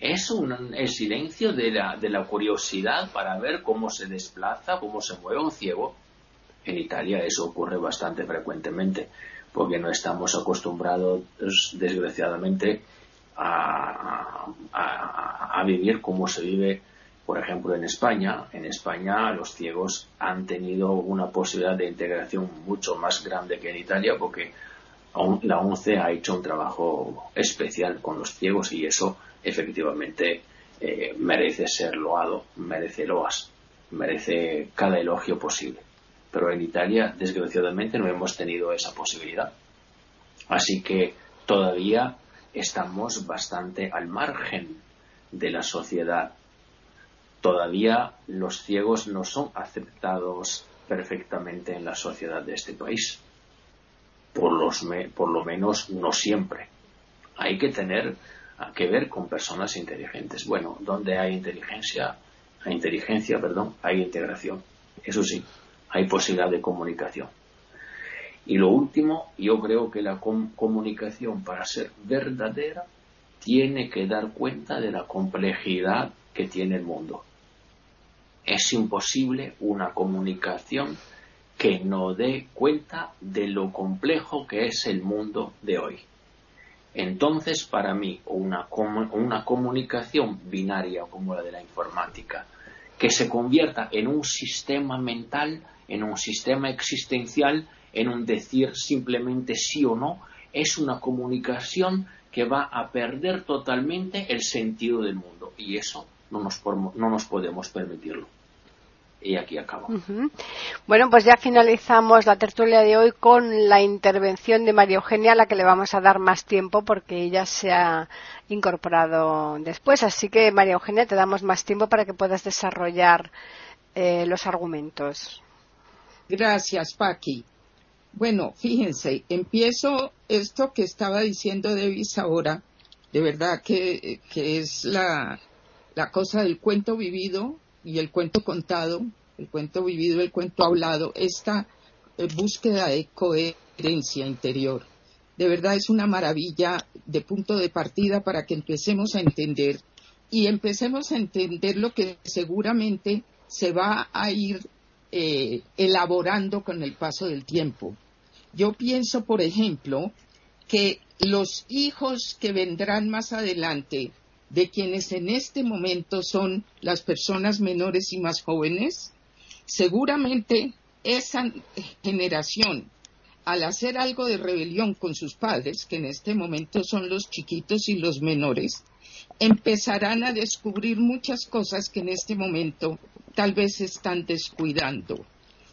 [SPEAKER 3] es un, el silencio de la, de la curiosidad para ver cómo se desplaza, cómo se mueve un ciego. En Italia eso ocurre bastante frecuentemente, porque no estamos acostumbrados, desgraciadamente, a, a, a vivir como se vive por ejemplo, en España, en España los ciegos han tenido una posibilidad de integración mucho más grande que en Italia porque la ONCE ha hecho un trabajo especial con los ciegos y eso efectivamente eh, merece ser loado, merece loas, merece cada elogio posible. Pero en Italia, desgraciadamente, no hemos tenido esa posibilidad. Así que todavía estamos bastante al margen de la sociedad. Todavía los ciegos no son aceptados perfectamente en la sociedad de este país por, los por lo menos no siempre. Hay que tener que ver con personas inteligentes. Bueno, donde hay inteligencia, hay inteligencia, perdón, hay integración. Eso sí, hay posibilidad de comunicación. Y lo último, yo creo que la comunicación para ser verdadera tiene que dar cuenta de la complejidad que tiene el mundo. Es imposible una comunicación que no dé cuenta de lo complejo que es el mundo de hoy. Entonces, para mí, una, comunicación binaria como la de la informática, que se convierta en un sistema mental, en un sistema existencial, en un decir simplemente sí o no, es una comunicación que va a perder totalmente el sentido del mundo. Y eso nos, no nos podemos permitirlo y aquí acabo.
[SPEAKER 1] Bueno, pues ya finalizamos la tertulia de hoy con la intervención de María Eugenia, a la que le vamos a dar más tiempo porque ella se ha incorporado después. Así que, María Eugenia, te damos más tiempo para que puedas desarrollar eh, los argumentos.
[SPEAKER 5] Gracias, Paqui. Bueno, fíjense, empiezo esto que estaba diciendo Davis ahora, de verdad que, que es la, la cosa del cuento vivido y el cuento contado, el cuento vivido, el cuento hablado, esta eh, búsqueda de coherencia interior. De verdad es una maravilla de punto de partida para que empecemos a entender y empecemos a entender lo que seguramente se va a ir eh, elaborando con el paso del tiempo. Yo pienso, por ejemplo, que los hijos que vendrán más adelante de quienes en este momento son las personas menores y más jóvenes, seguramente esa generación, al hacer algo de rebelión con sus padres, que en este momento son los chiquitos y los menores, empezarán a descubrir muchas cosas que en este momento tal vez están descuidando.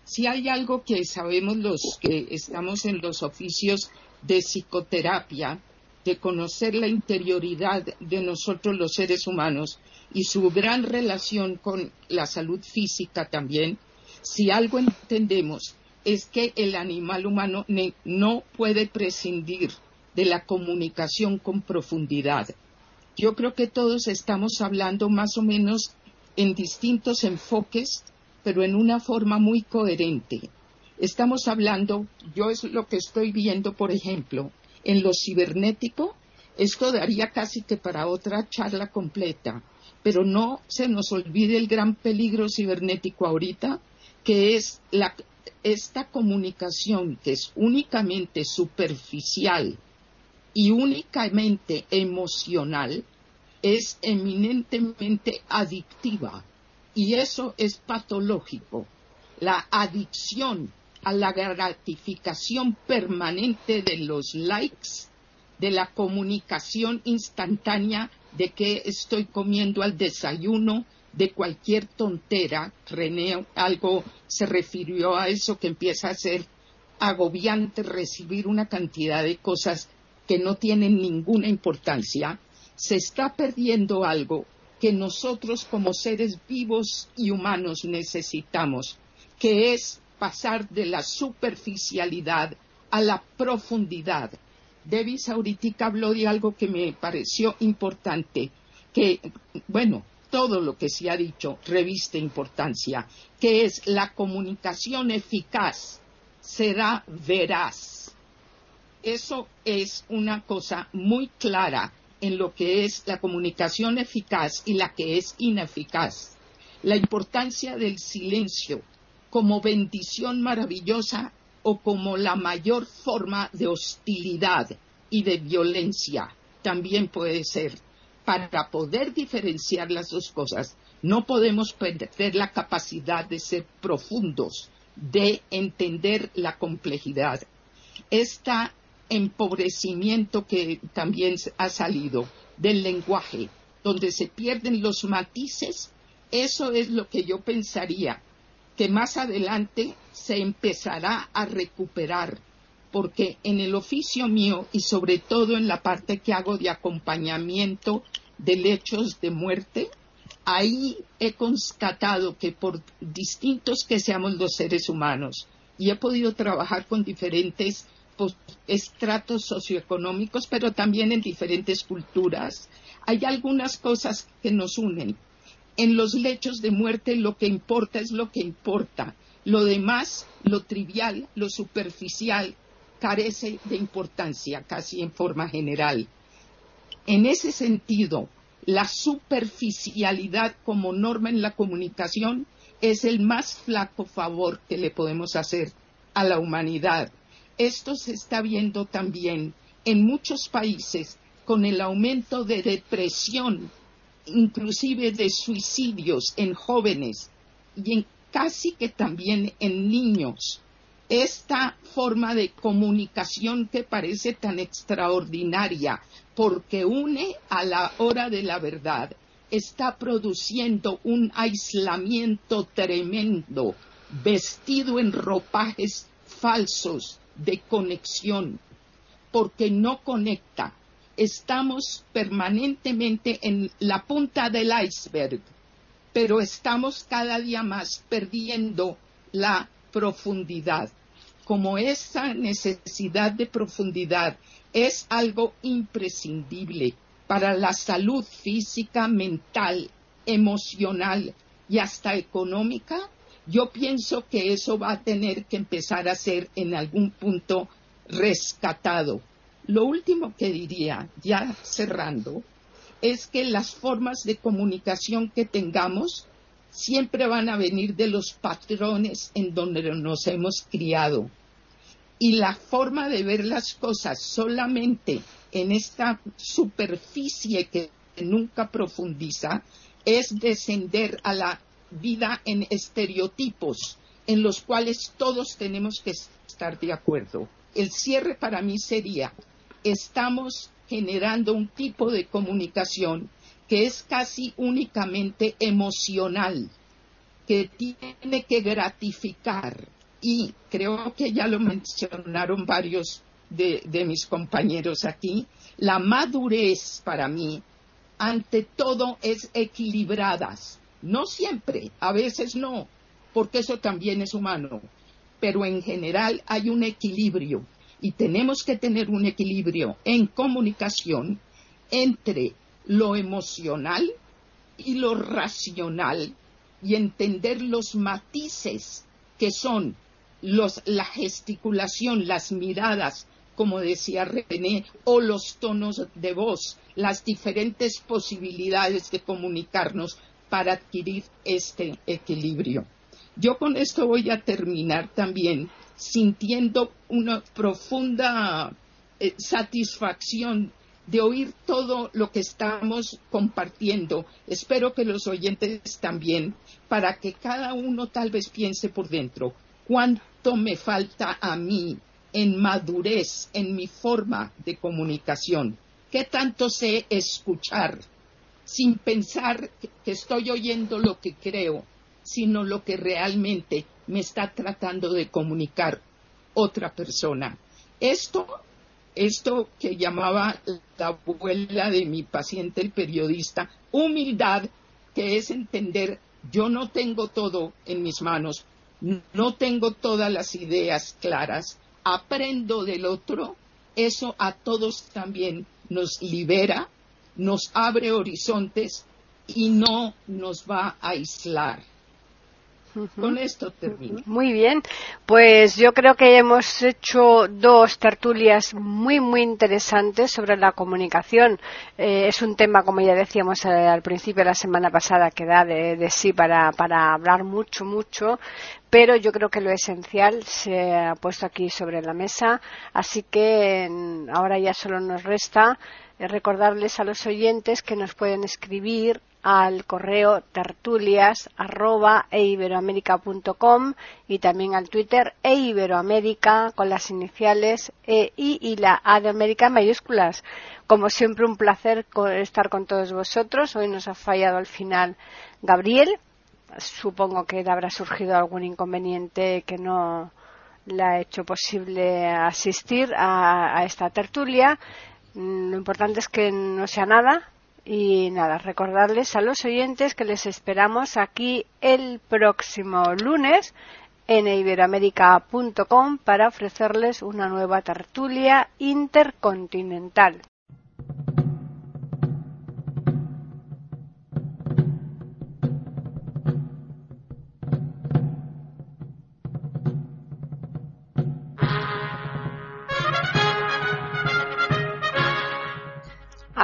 [SPEAKER 5] Si hay algo que sabemos los que estamos en los oficios de psicoterapia, de conocer la interioridad de nosotros los seres humanos y su gran relación con la salud física también, si algo entendemos es que el animal humano no puede prescindir de la comunicación con profundidad. Yo creo que todos estamos hablando más o menos en distintos enfoques, pero en una forma muy coherente. Estamos hablando, yo es lo que estoy viendo, por ejemplo, en lo cibernético, esto daría casi que para otra charla completa, pero no se nos olvide el gran peligro cibernético ahorita, que es esta comunicación que es únicamente superficial y únicamente emocional, es eminentemente adictiva y eso es patológico. La adicción a la gratificación permanente de los likes, de la comunicación instantánea de que estoy comiendo al desayuno, de cualquier tontera. René algo se refirió a eso que empieza a ser agobiante recibir una cantidad de cosas que no tienen ninguna importancia. Se está perdiendo algo que nosotros como seres vivos y humanos necesitamos, que es pasar de la superficialidad a la profundidad. Davis ahorita habló de algo que me pareció importante, que, bueno, todo lo que se ha dicho reviste importancia, que es la comunicación eficaz será veraz. Eso es una cosa muy clara en lo que es la comunicación eficaz y la que es ineficaz. La importancia del silencio, como bendición maravillosa o como la mayor forma de hostilidad y de violencia. También puede ser. Para poder diferenciar las dos cosas, no podemos perder la capacidad de ser profundos, de entender la complejidad. Este empobrecimiento que también ha salido del lenguaje, donde se pierden los matices, eso es lo que yo pensaría que más adelante se empezará a recuperar, porque en el oficio mío y sobre todo en la parte que hago de acompañamiento de lechos de muerte, ahí he constatado que por distintos que seamos los seres humanos, y he podido trabajar con diferentes pues, estratos socioeconómicos, pero también en diferentes culturas, hay algunas cosas que nos unen en los lechos de muerte lo que importa es lo que importa. Lo demás, lo trivial, lo superficial, carece de importancia casi en forma general. En ese sentido, la superficialidad como norma en la comunicación es el más flaco favor que le podemos hacer a la humanidad. Esto se está viendo también en muchos países con el aumento de depresión inclusive de suicidios en jóvenes y en casi que también en niños. Esta forma de comunicación que parece tan extraordinaria porque une a la hora de la verdad, está produciendo un aislamiento tremendo, vestido en ropajes falsos de conexión, porque no conecta, estamos permanentemente en la punta del iceberg, pero estamos cada día más perdiendo la profundidad. Como esa necesidad de profundidad es algo imprescindible para la salud física, mental, emocional y hasta económica, yo pienso que eso va a tener que empezar a ser en algún punto rescatado. Lo último que diría, ya cerrando, es que las formas de comunicación que tengamos siempre van a venir de los patrones en donde nos hemos criado. Y la forma de ver las cosas solamente en esta superficie que nunca profundiza es descender a la vida en estereotipos en los cuales todos tenemos que estar de acuerdo. El cierre para mí sería estamos generando un tipo de comunicación que es casi únicamente emocional, que tiene que gratificar. Y creo que ya lo mencionaron varios de, mis compañeros aquí, la madurez para mí, ante todo, es equilibradas. No siempre, a veces no, porque eso también es humano, pero en general hay un equilibrio y tenemos que tener un equilibrio en comunicación entre lo emocional y lo racional y entender los matices que son los, la gesticulación, las miradas, como decía René, o los tonos de voz, las diferentes posibilidades de comunicarnos para adquirir este equilibrio. Yo con esto voy a terminar también sintiendo una profunda eh, satisfacción de oír todo lo que estamos compartiendo. Espero que los oyentes también, para que cada uno tal vez piense por dentro, cuánto me falta a mí en madurez en mi forma de comunicación. ¿Qué tanto sé escuchar sin pensar que estoy oyendo lo que creo, sino lo que realmente me está tratando de comunicar otra persona? Esto, esto que llamaba la abuela de mi paciente, el periodista, humildad, que es entender yo no tengo todo en mis manos, no tengo todas las ideas claras, aprendo del otro, eso a todos también nos libera, nos abre horizontes y no nos va a aislar. Con esto termino.
[SPEAKER 1] Muy bien, pues yo creo que hemos hecho dos tertulias muy, muy interesantes sobre la comunicación. Eh, es un tema, como ya decíamos eh, al principio de la semana pasada, que da de, sí para, para hablar mucho, mucho, pero yo creo que lo esencial se ha puesto aquí sobre la mesa, así que ahora ya solo nos resta eh, recordarles a los oyentes que nos pueden escribir al correo tertulias y también al Twitter eiberoamérica con las iniciales E, I y la A de América mayúsculas. Como siempre, un placer estar con todos vosotros. Hoy nos ha fallado al final Gabriel. Supongo que habrá surgido algún inconveniente que no le ha hecho posible asistir a esta tertulia. Mm, lo importante es que no sea nada, y nada, recordarles a los oyentes que les esperamos aquí el próximo lunes en iberoamérica.com para ofrecerles una nueva tertulia intercontinental.